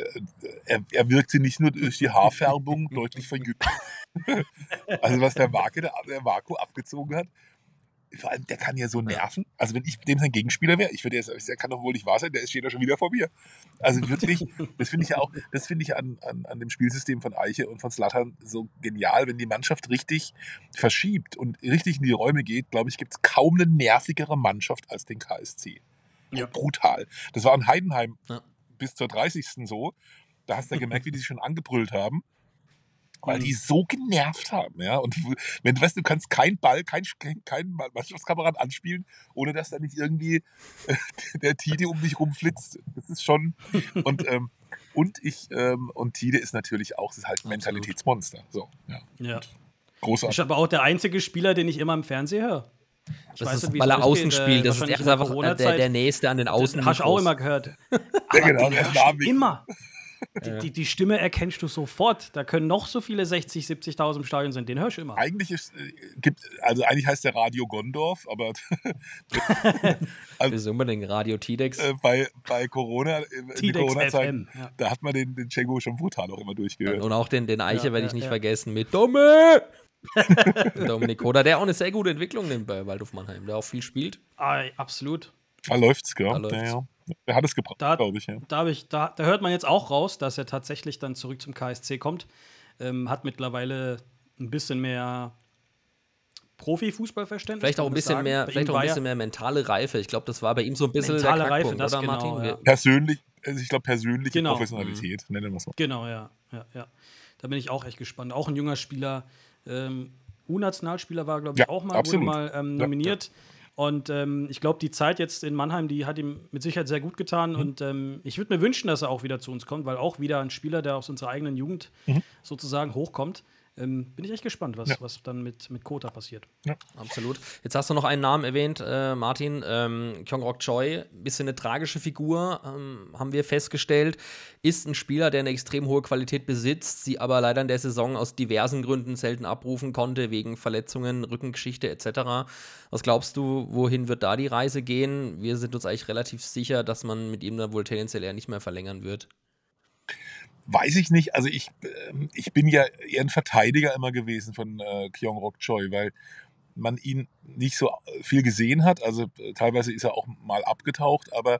er, er wirkte nicht nur durch die Haarfärbung deutlich verjüngt. also was der Marke, der, der Marco abgezogen hat, vor allem, der kann ja so nerven. Also wenn ich dem sein Gegenspieler wäre, ich würde jetzt, der kann doch wohl nicht wahr sein, der steht da schon wieder vor mir. Also wirklich, das finde ich ja auch, das finde ich an, an, an dem Spielsystem von Eiche und von Slattern so genial, wenn die Mannschaft richtig verschiebt und richtig in die Räume geht, glaube ich, gibt es kaum eine nervigere Mannschaft als den KSC. Ja. Brutal. Das war in Heidenheim Ja. Bis zur 30. so. Da hast du ja gemerkt, wie die sich schon angebrüllt haben. weil Mhm. die so genervt haben, ja. Und wenn du weißt, du kannst keinen Ball, keinen kein, Mannschaftskamerad anspielen, ohne dass da nicht irgendwie der Tide um dich rumflitzt. Das ist schon. Und, ähm, und ich, ähm, und Tide ist natürlich auch, das ist halt ein. Mentalitätsmonster. So, ja. Ja. Großartig. Ist aber auch der einzige Spieler, den ich immer im Fernsehen höre. Ich Das weiß ist, nicht, weil er außen äh, spielt. Das ist, er der einfach äh, der, der Nächste an den Außen. Hast du auch immer gehört. Ja, genau, der hörst Name. du immer. Die, die, die Stimme erkennst du sofort. Da können noch so viele 60, 70.000 im Stadion sein. Den hörst du immer. Eigentlich ist, äh, gibt, also eigentlich heißt der Radio Gondorf, aber Wir sind unbedingt Radio Tidex. äh, bei, bei Corona, in in Tidex Corona-Zeiten, FM. Ja. da hat man den, den Django schon brutal auch immer durchgehört. Und auch den, den Eiche Ja, werde ich ja, nicht ja. vergessen mit Domme. Dominik Koda, der auch eine sehr gute Entwicklung nimmt bei Waldhof Mannheim, der auch viel spielt. Ah, absolut. Da läuft's, gell? Da läuft's. Ja, ja. Der hat es gebraucht, Da- glaube ich. Ja. Da, ich, da, da hört man jetzt auch raus, dass er tatsächlich dann zurück zum KSC kommt. Ähm, hat mittlerweile ein bisschen mehr Profifußballverständnis. Vielleicht auch ein bisschen sagen. mehr, Bei vielleicht auch ein bisschen mehr mentale Reife. Ich glaube, das war bei ihm so ein bisschen Mentale der Reife, das oder genau, Martin? ja. Persönlich, also ich glaube, persönliche Genau. Professionalität, nennen wir es mal. Genau, ja, ja, ja. Da bin ich auch echt gespannt. Auch ein junger Spieler. Ähm, U-Nationalspieler war, glaube ich, Ja, auch mal, absolut. wurde mal ähm, Ja, nominiert. Und ähm, ich glaube, die Zeit jetzt in Mannheim, die hat ihm mit Sicherheit sehr gut getan. Mhm. Und ähm, ich würde mir wünschen, dass er auch wieder zu uns kommt, weil auch wieder ein Spieler, der aus unserer eigenen Jugend Mhm. sozusagen hochkommt. Ähm, bin ich echt gespannt, was, Ja. was dann mit, mit Kota passiert. Absolut. Jetzt hast du noch einen Namen erwähnt, äh, Martin. Ähm, Kyung-Rok Choi, bisschen eine tragische Figur, ähm, haben wir festgestellt. Ist ein Spieler, der eine extrem hohe Qualität besitzt, sie aber leider in der Saison aus diversen Gründen selten abrufen konnte, wegen Verletzungen, Rückengeschichte etc. Was glaubst du, wohin wird da die Reise gehen? Wir sind uns eigentlich relativ sicher, dass man mit ihm dann wohl tendenziell eher nicht mehr verlängern wird. Weiß ich nicht. Also ich, ähm, ich bin ja eher ein Verteidiger immer gewesen von äh, Kyung-Rok Choi, weil man ihn nicht so viel gesehen hat. Also äh, teilweise ist er auch mal abgetaucht, aber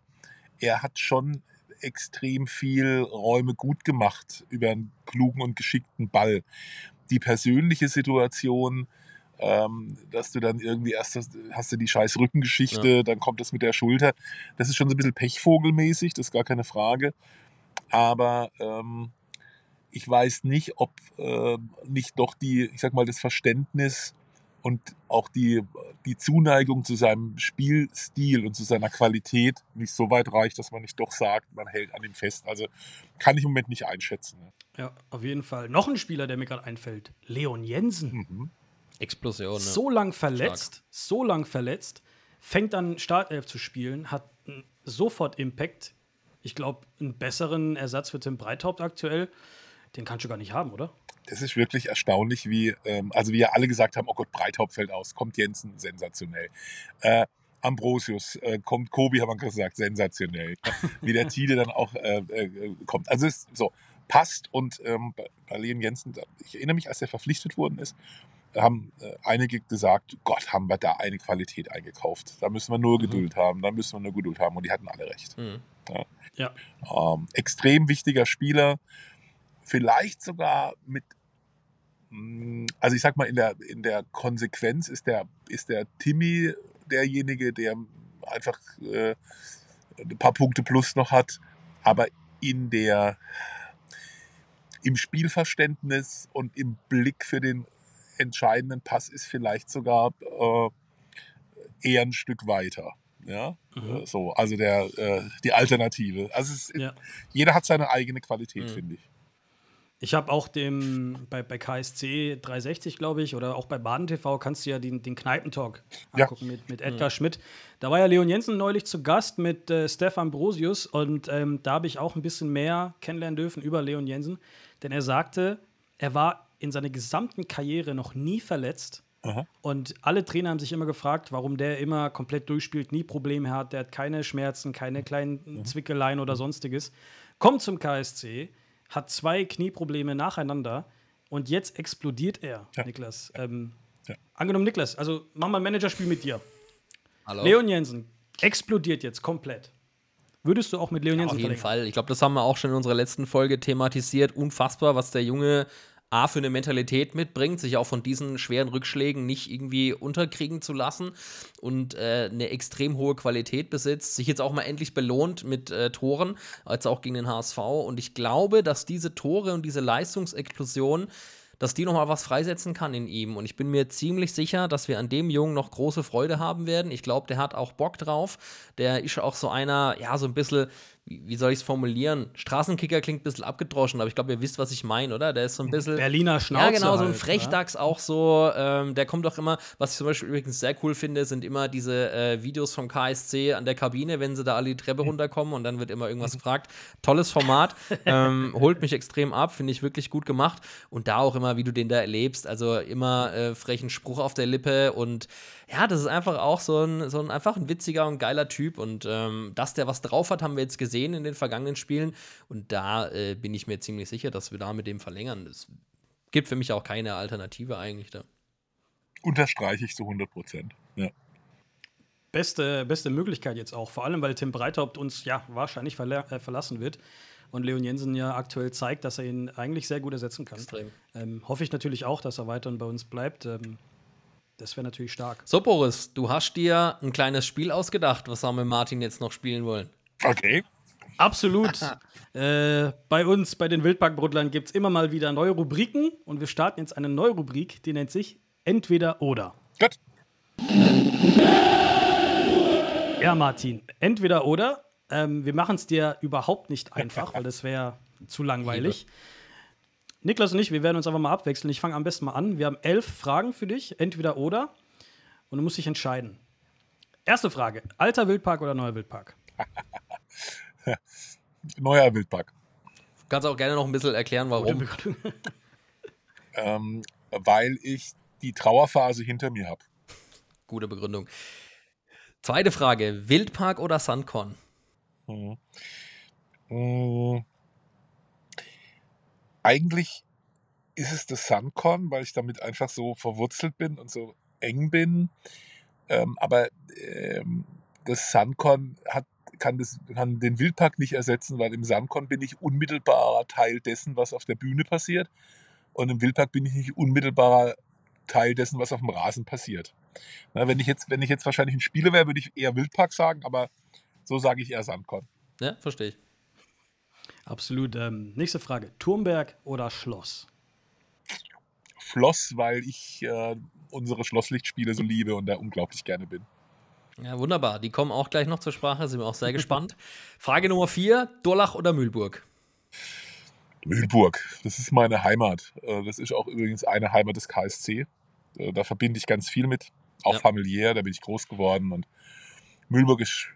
er hat schon extrem viel Räume gut gemacht über einen klugen und geschickten Ball. Die persönliche Situation, ähm, dass du dann irgendwie erst hast, hast du die scheiß Rückengeschichte, dann kommt das mit der Schulter. Das ist schon so ein bisschen Pechvogelmäßig, das ist gar keine Frage. Aber ähm, ich weiß nicht, ob ähm, nicht doch die, ich sag mal, das Verständnis und auch die, die Zuneigung zu seinem Spielstil und zu seiner Qualität nicht so weit reicht, dass man nicht doch sagt, man hält an ihm fest. Also kann ich im Moment nicht einschätzen. Ne? Ja, auf jeden Fall. Noch ein Spieler, der mir gerade einfällt: Leon Jensen. Mhm. Explosion. Ne? so lang verletzt, so lang verletzt, fängt an Startelf zu spielen, hat sofort Impact. Ich glaube, einen besseren Ersatz für Tim Breithaupt aktuell, den kannst du gar nicht haben, oder? Das ist wirklich erstaunlich, wie, ähm, also wie ja alle gesagt haben, oh Gott, Breithaupt fällt aus, kommt Jensen, sensationell. Äh, Ambrosius, äh, kommt Kobi, haben wir gesagt, sensationell. wie der Tide dann auch äh, äh, kommt. Also es ist so, passt und ähm, bei, bei Leon Jensen, ich erinnere mich, als er verpflichtet worden ist, haben äh, einige gesagt, Gott, haben wir da eine Qualität eingekauft. Da müssen wir nur Geduld haben, da müssen wir nur Geduld haben und die hatten alle recht. Mhm. Ja. Ähm, extrem wichtiger Spieler, vielleicht sogar mit, mm, also ich sag mal, in der, in der Konsequenz ist der, ist der Timmy derjenige, der einfach äh, ein paar Punkte plus noch hat, aber in der, im Spielverständnis und im Blick für den entscheidenden Pass ist vielleicht sogar äh, eher ein Stück weiter. Ja, Mhm. äh, so, also der, äh, die Alternative. Also es, Ja. jeder hat seine eigene Qualität, Mhm. finde ich. Ich habe auch dem bei, bei KSC 360, glaube ich, oder auch bei Baden TV kannst du ja den, den Kneipentalk Ja. angucken mit, mit Edgar Schmidt. Da war ja Leon Jensen neulich zu Gast mit äh, Stefan Brosius und ähm, da habe ich auch ein bisschen mehr kennenlernen dürfen über Leon Jensen, denn er sagte, er war in seiner gesamten Karriere noch nie verletzt. Aha. Und alle Trainer haben sich immer gefragt, warum der immer komplett durchspielt, nie Probleme hat, der hat keine Schmerzen, keine kleinen Mhm. Zwickeleien oder sonstiges. Kommt zum KSC, hat zwei Knieprobleme nacheinander und jetzt explodiert er, Ja. Niklas. Ähm, Ja. Angenommen, Niklas, also mach mal ein Managerspiel mit dir. Hallo? Leon Jensen explodiert jetzt komplett. Würdest du auch mit Leon Auf Jensen jeden verlängern? Fall. Ich glaube, das haben wir auch schon in unserer letzten Folge thematisiert. Unfassbar, was der Junge A für eine Mentalität mitbringt, sich auch von diesen schweren Rückschlägen nicht irgendwie unterkriegen zu lassen und äh, eine extrem hohe Qualität besitzt, sich jetzt auch mal endlich belohnt mit äh, Toren, als auch gegen den HSV. Und ich glaube, dass diese Tore und diese Leistungsexplosion dass die nochmal was freisetzen kann in ihm. Und ich bin mir ziemlich sicher, dass wir an dem Jungen noch große Freude haben werden. Ich glaube, der hat auch Bock drauf. Der ist auch so einer, ja, so ein bisschen, wie soll ich es formulieren? Straßenkicker klingt ein bisschen abgedroschen, aber ich glaube, ihr wisst, was ich meine, oder? Der ist so ein bisschen. Berliner Schnauze. Ja, genau, so ein halt, Frechdachs auch so. Ähm, der kommt doch immer, was ich zum Beispiel übrigens sehr cool finde, sind immer diese äh, Videos vom KSC an der Kabine, wenn sie da alle die Treppe runterkommen und dann wird immer irgendwas gefragt. Tolles Format. ähm, holt mich extrem ab, finde ich wirklich gut gemacht. Und da auch immer, wie du den da erlebst, also immer äh, frechen Spruch auf der Lippe und ja, das ist einfach auch so ein, so ein einfach ein witziger und geiler Typ. Und ähm, dass der was drauf hat, haben wir jetzt gesehen in den vergangenen Spielen. Und da äh, bin ich mir ziemlich sicher, dass wir da mit dem verlängern. Es gibt für mich auch keine Alternative eigentlich da. Unterstreiche ich zu 100 Prozent. Ja. Beste, beste Möglichkeit jetzt auch, vor allem weil Tim Breithaupt uns ja wahrscheinlich verla äh, verlassen wird und Leon Jensen ja aktuell zeigt, dass er ihn eigentlich sehr gut ersetzen kann. Ähm, hoffe ich natürlich auch, dass er weiterhin bei uns bleibt. Ähm, das wäre natürlich stark. So, Boris, du hast dir ein kleines Spiel ausgedacht, was wir mit Martin jetzt noch spielen wollen. Okay. Absolut. äh, bei uns, bei den Wildparkbrudlern, gibt es immer mal wieder neue Rubriken und wir starten jetzt eine neue Rubrik, die nennt sich Entweder oder. Gut. Ja, Martin, entweder oder. Ähm, wir machen es dir überhaupt nicht einfach, weil das wäre zu langweilig. Niklas und ich, wir werden uns einfach mal abwechseln. Ich fange am besten mal an. Wir haben elf Fragen für dich, entweder oder. Und du musst dich entscheiden. Erste Frage: Alter Wildpark oder neuer Wildpark? Neuer Wildpark. Du kannst auch gerne noch ein bisschen erklären, warum. ähm, weil ich die Trauerphase hinter mir habe. Gute Begründung. Zweite Frage: Wildpark oder Suncon? Mhm. Mhm. Eigentlich ist es das Suncon, weil ich damit einfach so verwurzelt bin und so eng bin. Ähm, aber ähm, das Suncon hat, kann, das, kann den Wildpark nicht ersetzen, weil im Suncon bin ich unmittelbarer Teil dessen, was auf der Bühne passiert. Und im Wildpark bin ich nicht unmittelbarer Teil dessen, was auf dem Rasen passiert. Na, wenn, ich jetzt, wenn ich jetzt wahrscheinlich ein Spieler wäre, würde ich eher Wildpark sagen, aber so sage ich eher Sandkorn. Ja, verstehe ich. Absolut. Ähm, nächste Frage: Turmberg oder Schloss? Floss, weil ich äh, unsere Schlosslichtspiele so liebe und da unglaublich gerne bin. Ja, wunderbar. Die kommen auch gleich noch zur Sprache, sind wir auch sehr gespannt. Frage Nummer vier: Durlach oder Mühlburg? Mühlburg, das ist meine Heimat. Äh, das ist auch übrigens eine Heimat des KSC. Äh, da verbinde ich ganz viel mit, auch ja. familiär, da bin ich groß geworden und Mühlburg ist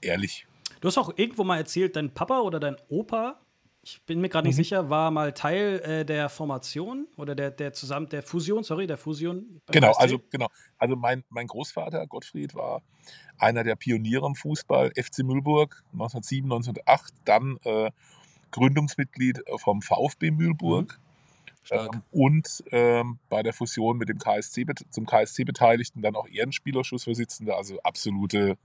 ehrlich. Du hast auch irgendwo mal erzählt, dein Papa oder dein Opa, ich bin mir gerade nicht mhm. sicher, war mal Teil äh, der Formation oder der, der zusammen der Fusion, sorry, der Fusion. Genau, KSC. also genau. Also mein, mein Großvater Gottfried war einer der Pioniere im Fußball, FC Mühlburg 1907, 1908, dann äh, Gründungsmitglied vom VfB Mühlburg. Mhm. Ähm, und ähm, bei der Fusion mit dem KSC zum KSC Beteiligten dann auch Ehrenspielerschlussvorsitzender, also absolute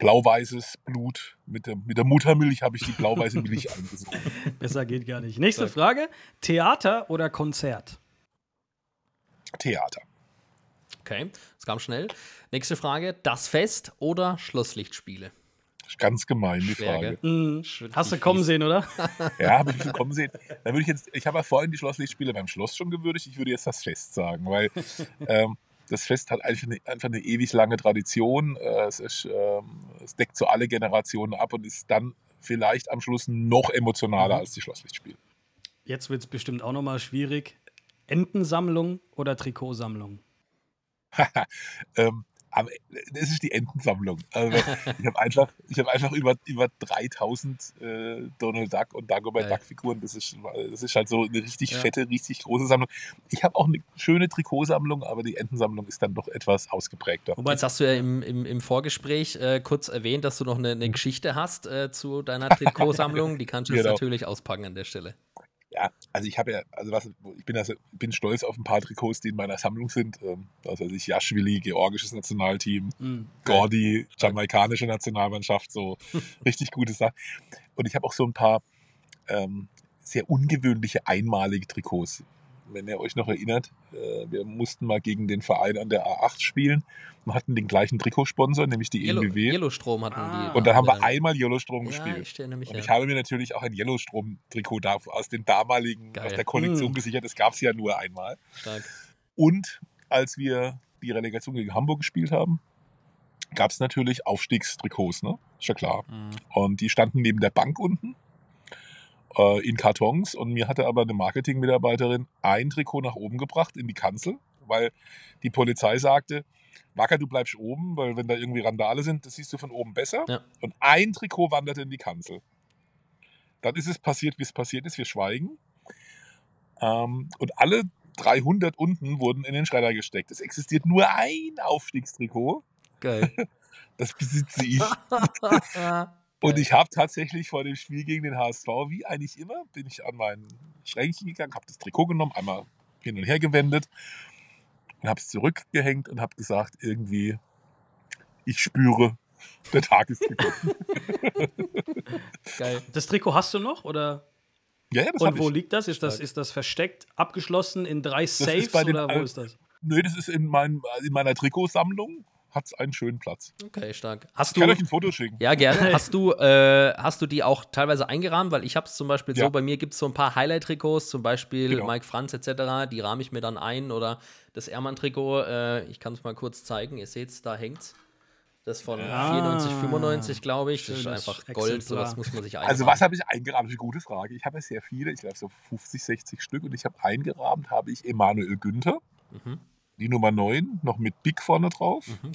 blau-weißes Blut. Mit der, mit der Muttermilch habe ich die blau-weiße Milch eingesogen. Besser geht gar nicht. Nächste Frage: Theater oder Konzert? Theater. Okay, das kam schnell. Nächste Frage: Das Fest oder Schlosslichtspiele? Ganz gemein, die Frage. Mhm. Hast du kommen sehen, oder? ja, habe ich kommen sehen. Dann würde ich jetzt, ich habe ja vorhin die Schlosslichtspiele beim Schloss schon gewürdigt, ich würde jetzt das Fest sagen, weil ähm, das Fest hat einfach eine, einfach eine ewig lange Tradition. Äh, es, ist, ähm, es, deckt so alle Generationen ab und ist dann vielleicht am Schluss noch emotionaler mhm. als die Schlosslichtspiele. Jetzt wird es bestimmt auch nochmal schwierig. Entensammlung oder Trikotsammlung? ähm, aber es ist die Entensammlung. Also ich habe einfach, ich hab einfach über, über 3000 äh, Donald Duck und Dagobert ja. Duck Figuren. Das ist, das ist halt so eine richtig ja. fette, richtig große Sammlung. Ich habe auch eine schöne Trikotsammlung, aber die Entensammlung ist dann doch etwas ausgeprägter. Wobei, jetzt hast du ja im, im, im Vorgespräch äh, kurz erwähnt, dass du noch eine, eine Geschichte hast äh, zu deiner Trikotsammlung. Die kannst du genau. jetzt natürlich auspacken an der Stelle. Ja, also ich habe ja, also was, ich bin, also, bin stolz auf ein paar Trikots, die in meiner Sammlung sind. Also ich Jaschwili, georgisches Nationalteam, mhm. Gordi, jamaikanische Nationalmannschaft, so richtig gute Sachen. Und ich habe auch so ein paar ähm, sehr ungewöhnliche, einmalige Trikots. Wenn ihr euch noch erinnert, äh, wir mussten mal gegen den Verein an der A8 spielen und hatten den gleichen Trikotsponsor, nämlich die Yellow, ENBW. Yellowstrom hatten Ah. die. Und dann haben wir einmal Yellowstrom Ja, gespielt. ich. Und Ja. ich habe mir natürlich auch ein Yellowstrom-Trikot da aus den damaligen, Geil. aus der Kollektion Hm. gesichert. Das gab es ja nur einmal. Stark. Und als wir die Relegation gegen Hamburg gespielt haben, gab es natürlich Aufstiegstrikots, ne? Ist ja klar. Mhm. Und die standen neben der Bank unten äh, in Kartons. Und mir hatte aber eine Marketingmitarbeiterin ein Trikot nach oben gebracht in die Kanzel, weil die Polizei sagte, Wacker, du bleibst oben, weil wenn da irgendwie Randale sind, das siehst du von oben besser. Ja. Und ein Trikot wanderte in die Kanzel. Dann ist es passiert, wie es passiert ist. Wir schweigen. Ähm, und alle 300 unten wurden in den Schredder gesteckt. Es existiert nur ein Aufstiegstrikot. Geil. Das besitze ich. Und ich habe tatsächlich vor dem Spiel gegen den HSV, wie eigentlich immer, bin ich an mein Schränkchen gegangen, habe das Trikot genommen, einmal hin und her gewendet und habe es zurückgehängt und habe gesagt, irgendwie, ich spüre, der Tag ist gekommen. Geil. Das Trikot hast du noch? Oder? Ja, ja, das Und wo ich. liegt das? Ist, das? Ist das versteckt, abgeschlossen in drei Safes bei den oder wo ist das? Nö, das ist in, mein, in meiner Trikotsammlung, hat es einen schönen Platz. Okay, stark. Hast Ich du. kann euch ein Foto schicken. Ja, gerne. Hast du, äh, hast du die auch teilweise eingerahmt? Weil ich habe es zum Beispiel Ja. so, bei mir gibt es so ein paar Highlight-Trikots, zum Beispiel Genau. Mike Franz etc., die rahme ich mir dann ein oder das Ehrmann-Trikot, äh, ich kann es mal kurz zeigen, ihr seht es, da hängt's. Das von Ja. 94, 95, glaube ich. Das ist Schönes einfach Gold, Exemplar. sowas muss man sich einrahmen. Also was habe ich eingerahmt? Das ist eine gute Frage. Ich habe ja sehr viele, ich glaube so 50, 60 Stück und ich habe eingerahmt, habe ich Emanuel Günther, Mhm. Die Nummer 9, noch mit Big vorne drauf. Mhm.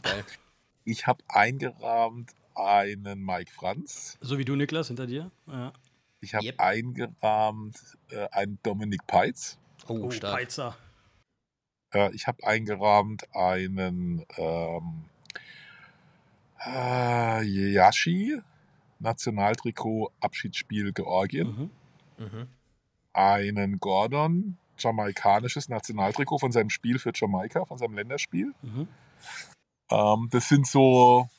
Ich habe eingerahmt einen Mike Franz. So wie du, Niklas, hinter dir? Ja. Ich habe Yep. eingerahmt äh, einen Dominik Peitz. Oh, Oh, stark. Peizer. Äh, ich habe eingerahmt einen ähm, äh, Yashi, Nationaltrikot, Abschiedsspiel Georgien. Mhm. Mhm. Einen Gordon, jamaikanisches Nationaltrikot von seinem Spiel für Jamaika, von seinem Länderspiel. Mhm. Ähm, das sind so,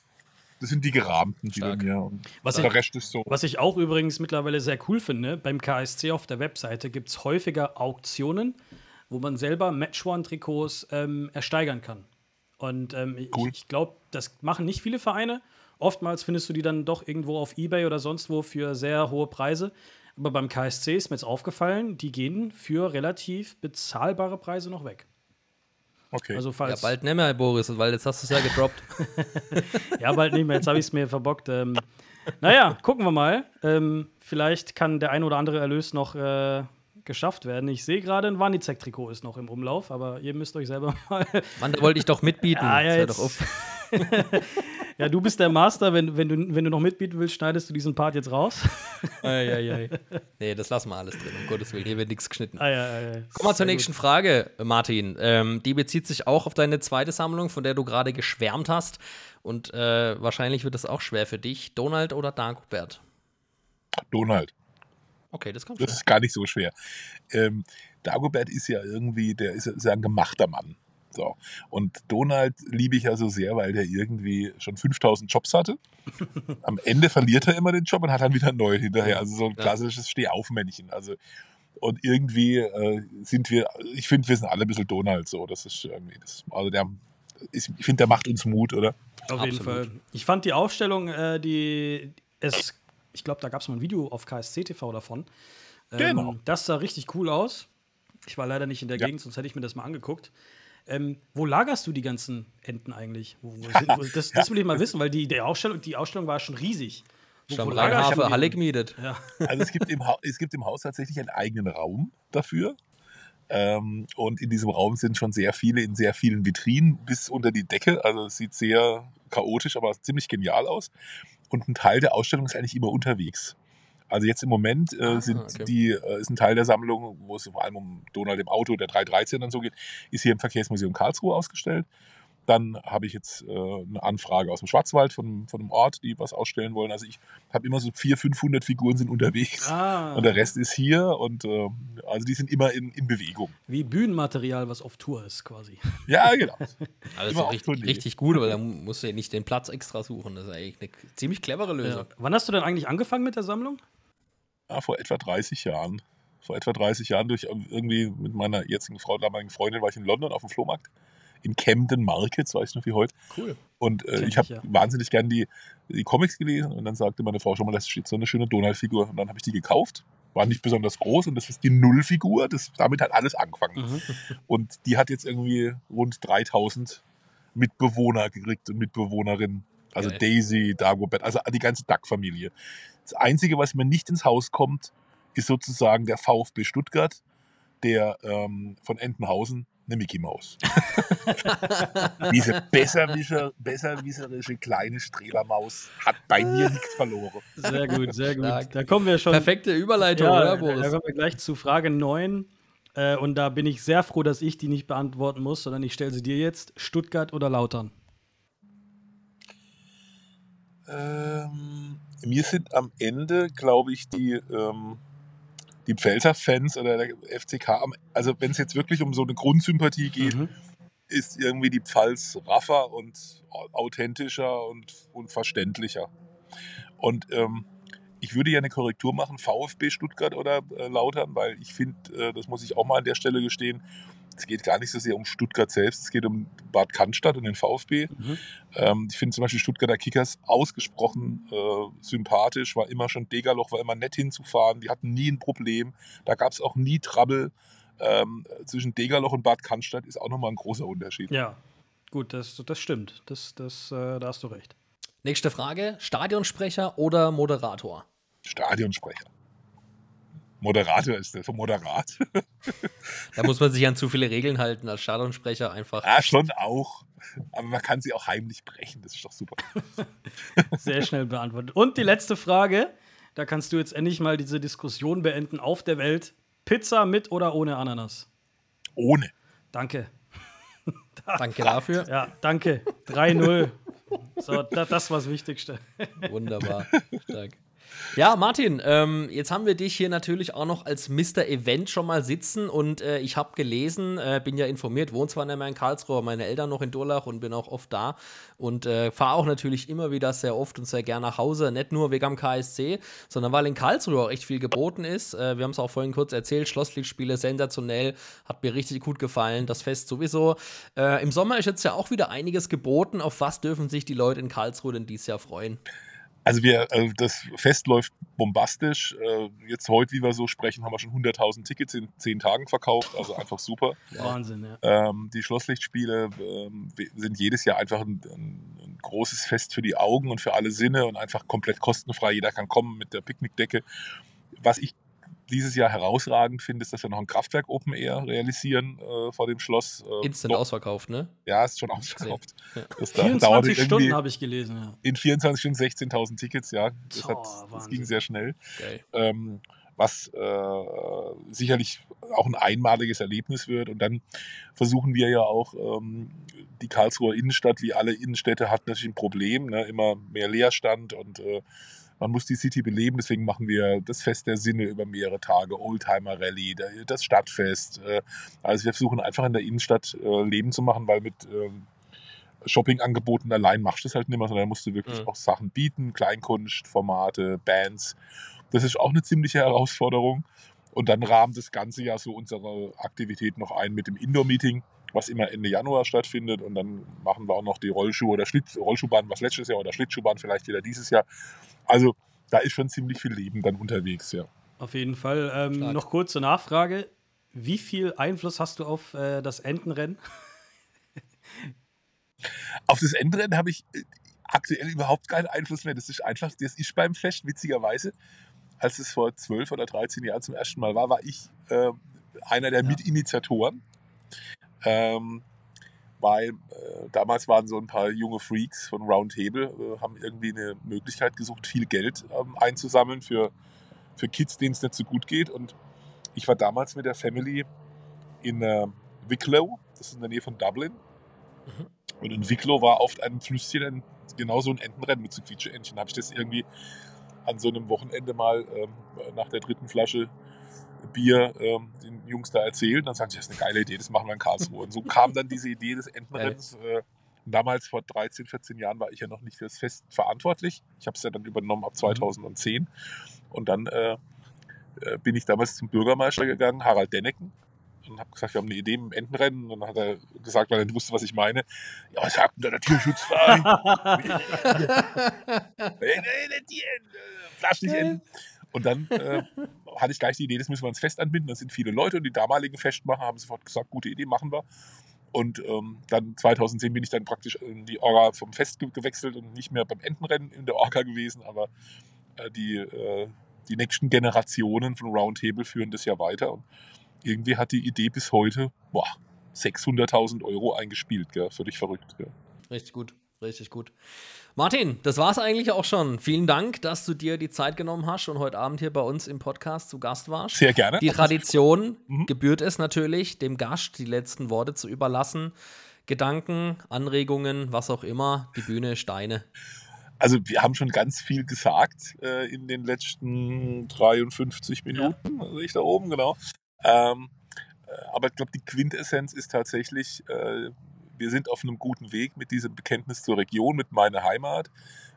das sind die gerahmten, die bei mir. Und Was der ich- Rest ist so. Was ich auch übrigens mittlerweile sehr cool finde, beim KSC auf der Webseite gibt es häufiger Auktionen, wo man selber Match-One-Trikots ähm, ersteigern kann. Und ähm, ich, Cool. ich glaube, das machen nicht viele Vereine. Oftmals findest du die dann doch irgendwo auf Ebay oder sonst wo für sehr hohe Preise. Aber beim KSC ist mir jetzt aufgefallen, die gehen für relativ bezahlbare Preise noch weg. Okay. Also Ja, falls bald nicht mehr, Boris, weil jetzt hast du es ja gedroppt. Ja, bald nicht mehr. Jetzt habe ich es mir verbockt. Ähm, naja, gucken wir mal. Ähm, vielleicht kann der ein oder andere Erlös noch äh, geschafft werden. Ich sehe gerade, ein Wanizek-Trikot ist noch im Umlauf, aber ihr müsst euch selber mal. Mann, da wollte ich doch mitbieten. Ja, ja, Hör jetzt- doch auf. ja, du bist der Master. Wenn, wenn, du, wenn du noch mitbieten willst, schneidest du diesen Part jetzt raus. Eieiei. Nee, das lassen wir alles drin, um Gottes Willen. Hier wird nichts geschnitten. ja, ja, ja. Kommen wir zur nächsten gut. Frage, Martin. Ähm, die bezieht sich auch auf deine zweite Sammlung, von der du gerade geschwärmt hast. Und äh, wahrscheinlich wird das auch schwer für dich. Donald oder Dagobert? Donald. Okay, das kommt Das schon. ist gar nicht so schwer. Ähm, Dagobert ist ja irgendwie, der ist ja ein gemachter Mann. So. Und Donald liebe ich ja so sehr, weil der irgendwie schon 5000 Jobs hatte. Am Ende verliert er immer den Job und hat dann wieder einen neuen hinterher. Also so ein klassisches Stehaufmännchen. Also, und irgendwie äh, sind wir, ich finde, wir sind alle ein bisschen Donald so. Das ist irgendwie, das, also der, ist, ich finde, der macht uns Mut, oder? Auf jeden Absolut. Fall. Ich fand die Aufstellung, äh, die es, ich glaube, da gab es mal ein Video auf KSC TV davon. Ähm, Genau. Das sah richtig cool aus. Ich war leider nicht in der Ja. Gegend, sonst hätte ich mir das mal angeguckt. Ähm, wo lagerst du die ganzen Enten eigentlich? Wo, wo sind, wo, das, das will ich mal wissen, weil die, die, Ausstellung, die Ausstellung war schon riesig. Wo, Stamm lager ich Rheinhafe, die Halle gemietet. Ja. Also es gibt, im ha es gibt im Haus tatsächlich einen eigenen Raum dafür. Ähm, und in diesem Raum sind schon sehr viele in sehr vielen Vitrinen bis unter die Decke. Also es sieht sehr chaotisch, aber ziemlich genial aus. Und ein Teil der Ausstellung ist eigentlich immer unterwegs. Also jetzt im Moment äh, Ah, sind okay. die, äh, ist ein Teil der Sammlung, wo es vor allem um Donald im Auto, der 313 und so geht, ist hier im Verkehrsmuseum Karlsruhe ausgestellt. Dann habe ich jetzt äh, eine Anfrage aus dem Schwarzwald von, von einem Ort, die was ausstellen wollen. Also ich habe immer so 400, 500 Figuren sind unterwegs. Ah, Und der Rest ist hier und äh, also die sind immer in, in Bewegung. wie Bühnenmaterial, was auf Tour ist, quasi. Ja, genau. Also richtig, richtig gut, weil da musst du ja nicht den Platz extra suchen. Das ist eigentlich eine ziemlich clevere Lösung. Ja. Wann hast du denn eigentlich angefangen mit der Sammlung? Ja, vor etwa 30 Jahren. vor etwa 30 Jahren durch irgendwie mit meiner jetzigen Frau, damaligen Freundin, war ich in London auf dem Flohmarkt. In Camden Market, so weiß ich noch wie heute. Cool. Und äh, ich habe ja. wahnsinnig gern die, die Comics gelesen und dann sagte meine Frau schon mal, das steht so eine schöne Donald-Figur. Und dann habe ich die gekauft. War nicht besonders groß und das ist die Nullfigur. Das, damit hat alles angefangen. Mhm. Und die hat jetzt irgendwie rund 3000 Mitbewohner gekriegt und Mitbewohnerinnen. Also Geil. Daisy, Dagobert, also die ganze Duck-Familie. Das Einzige, was mir nicht ins Haus kommt, ist sozusagen der VfB Stuttgart, der ähm, von Entenhausen eine Mickey Maus. Diese besserwischer, besserwisserische kleine Strebermaus hat bei mir nichts verloren. Sehr gut, sehr gut. Stark. Da kommen wir schon. Perfekte Überleitung, Ja, oder, da, da Boris? kommen wir gleich zu Frage 9. Äh, und da bin ich sehr froh, dass ich die nicht beantworten muss, sondern ich stelle sie dir jetzt. Stuttgart oder Lautern? Ähm, mir sind am Ende, glaube ich, die, ähm, die Pfälzer-Fans oder der FCK, also wenn es jetzt wirklich um so eine Grundsympathie geht, Mhm. ist irgendwie die Pfalz raffer und au- authentischer und, und verständlicher. Und ähm, ich würde ja eine Korrektur machen, VfB Stuttgart oder äh, Lautern, weil ich finde, äh, das muss ich auch mal an der Stelle gestehen, es geht gar nicht so sehr um Stuttgart selbst, es geht um Bad Cannstatt und den VfB. Mhm. Ähm, ich finde zum Beispiel Stuttgarter Kickers ausgesprochen äh, sympathisch, war immer schon Degerloch, war immer nett hinzufahren, die hatten nie ein Problem, da gab es auch nie Trouble. Ähm, zwischen Degerloch und Bad Cannstatt ist auch nochmal ein großer Unterschied. Ja, gut, das, das stimmt. Das, das, äh, da hast du recht. Nächste Frage: Stadionsprecher oder Moderator? Stadionsprecher. Moderator ist der, vom Moderat. Da muss man sich an zu viele Regeln halten als Stadionsprecher einfach. ja, schon auch. Aber man kann sie auch heimlich brechen, das ist doch super. Sehr schnell beantwortet. Und die letzte Frage. Da kannst du jetzt endlich mal diese Diskussion beenden auf der Welt. Pizza mit oder ohne Ananas? Ohne. Danke. Danke dafür. Ja, danke. 3-0. So, da, das war das Wichtigste. Wunderbar. Stark. Ja, Martin, ähm, jetzt haben wir dich hier natürlich auch noch als Mr. Event schon mal sitzen und äh, ich habe gelesen, äh, bin ja informiert, wohne zwar nicht mehr in Karlsruhe, meine Eltern noch in Durlach und bin auch oft da und äh, fahre auch natürlich immer wieder sehr oft und sehr gerne nach Hause, nicht nur wegen am KSC, sondern weil in Karlsruhe auch echt viel geboten ist. Äh, wir haben es auch vorhin kurz erzählt, Schlosslichtspiele sensationell, hat mir richtig gut gefallen, das Fest sowieso. Äh, Im Sommer ist jetzt ja auch wieder einiges geboten. Auf was dürfen sich die Leute in Karlsruhe denn dieses Jahr freuen? Also wir, äh, das Fest läuft bombastisch. Äh, jetzt heute, wie wir so sprechen, haben wir schon 100.000 Tickets in zehn Tagen verkauft. Also einfach super. Wahnsinn, ja. Ähm, die Schlosslichtspiele ähm, sind jedes Jahr einfach ein, ein, ein großes Fest für die Augen und für alle Sinne und einfach komplett kostenfrei. Jeder kann kommen mit der Picknickdecke. Was ich dieses Jahr herausragend finde, ist, dass wir noch ein Kraftwerk Open Air realisieren äh, vor dem Schloss. Äh, Instant noch- ausverkauft, ne? Ja, ist schon ausverkauft. Ja. Das da- 24 dauerte Stunden habe ich gelesen, ja. in 24 Stunden 16.000 Tickets, ja. Das, Boah, hat, das ging sehr schnell. Ähm, was äh, sicherlich auch ein einmaliges Erlebnis wird. Und dann versuchen wir ja auch, ähm, die Karlsruher Innenstadt, wie alle Innenstädte, hat natürlich ein Problem, ne? immer mehr Leerstand und äh, man muss die City beleben. Deswegen machen wir das Fest der Sinne über mehrere Tage, Oldtimer Rally, das Stadtfest. Äh, also wir versuchen einfach in der Innenstadt äh, Leben zu machen, weil mit ähm, Shoppingangeboten allein machst du das halt nicht mehr, sondern da musst du wirklich Mhm. auch Sachen bieten, Kleinkunst, Formate, Bands. Das ist auch eine ziemliche Herausforderung. Und dann rahmt das Ganze ja so unsere Aktivität noch ein mit dem Indoor-Meeting, was immer Ende Januar stattfindet. Und dann machen wir auch noch die Rollschuh- oder Schlitt Rollschuhbahn, was letztes Jahr, oder Schlittschuhbahn vielleicht wieder dieses Jahr. Also da ist schon ziemlich viel Leben dann unterwegs, ja. Auf jeden Fall. Ähm, noch kurze Nachfrage. Wie viel Einfluss hast du auf äh, das Entenrennen? Auf das Endrennen habe ich äh, aktuell überhaupt keinen Einfluss mehr. Das ist einfach, das ist beim Fest, witzigerweise, als es vor 12 oder 13 Jahren zum ersten Mal war, war ich äh, einer der Ja. Mitinitiatoren. Ähm, weil äh, damals waren so ein paar junge Freaks von Roundtable, äh, haben irgendwie eine Möglichkeit gesucht, viel Geld ähm, einzusammeln für, für Kids, denen es nicht so gut geht. Und ich war damals mit der Family in äh, Wicklow, das ist in der Nähe von Dublin. Und in Wicklow war auf einem Flüsschen ein, genau so ein Entenrennen mit so Quietscheentchen. Habe ich das irgendwie an so einem Wochenende mal ähm, nach der dritten Flasche Bier ähm, den Jungs da erzählt. Und dann sagten sie, das ist eine geile Idee, das machen wir in Karlsruhe. Und so kam dann diese Idee des Entenrennens. Äh, damals, vor 13, 14 Jahren, war ich ja noch nicht für das Fest verantwortlich. Ich habe es ja dann übernommen ab 2010. Und dann äh, äh, bin ich damals zum Bürgermeister gegangen, Harald Denneken, und habe gesagt, wir haben eine Idee im Entenrennen. Und dann hat er gesagt, weil er nicht wusste, was ich meine. Ja, was sagt denn der Tierschutzverein? Flasch nicht enden. Und dann äh, hatte ich gleich die Idee, das müssen wir ans Fest anbinden. Da sind viele Leute und die damaligen Festmacher haben sofort gesagt, gute Idee, machen wir. Und ähm, dann 2010 bin ich dann praktisch in die Orga vom Fest ge gewechselt und nicht mehr beim Entenrennen in der Orga gewesen, aber äh, die, äh, die nächsten Generationen von Roundtable führen das ja weiter. Und irgendwie hat die Idee bis heute boah, 600.000 Euro eingespielt. Gell? Völlig verrückt. Gell? Richtig gut, richtig gut. Martin, das war es eigentlich auch schon. Vielen Dank, dass du dir die Zeit genommen hast und heute Abend hier bei uns im Podcast zu Gast warst. Sehr gerne. Die Tradition mhm. gebührt es natürlich, dem Gast die letzten Worte zu überlassen. Gedanken, Anregungen, was auch immer, die Bühne, Steine. Also wir haben schon ganz viel gesagt äh, in den letzten 53 Minuten, ja. also ich da oben, genau. Ähm, äh, aber ich glaube, die Quintessenz ist tatsächlich, äh, wir sind auf einem guten Weg mit diesem Bekenntnis zur Region, mit meiner Heimat.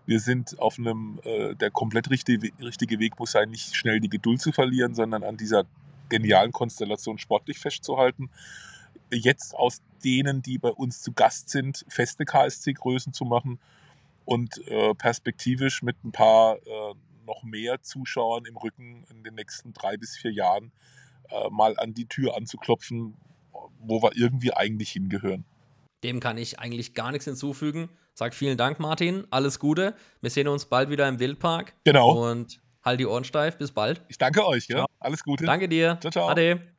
Wir sind auf einem, äh, der komplett richtige, richtige Weg muss sein, nicht schnell die Geduld zu verlieren, sondern an dieser genialen Konstellation sportlich festzuhalten. Jetzt aus denen, die bei uns zu Gast sind, feste KSC-Größen zu machen und äh, perspektivisch mit ein paar äh, noch mehr Zuschauern im Rücken in den nächsten drei bis vier Jahren äh, mal an die Tür anzuklopfen, wo wir irgendwie eigentlich hingehören. Dem kann ich eigentlich gar nichts hinzufügen. Sag vielen Dank, Martin. Alles Gute. Wir sehen uns bald wieder im Wildpark. Genau. Und halt die Ohren steif. Bis bald. Ich danke euch. Ja? Alles Gute. Danke dir. Ciao, ciao. Ade.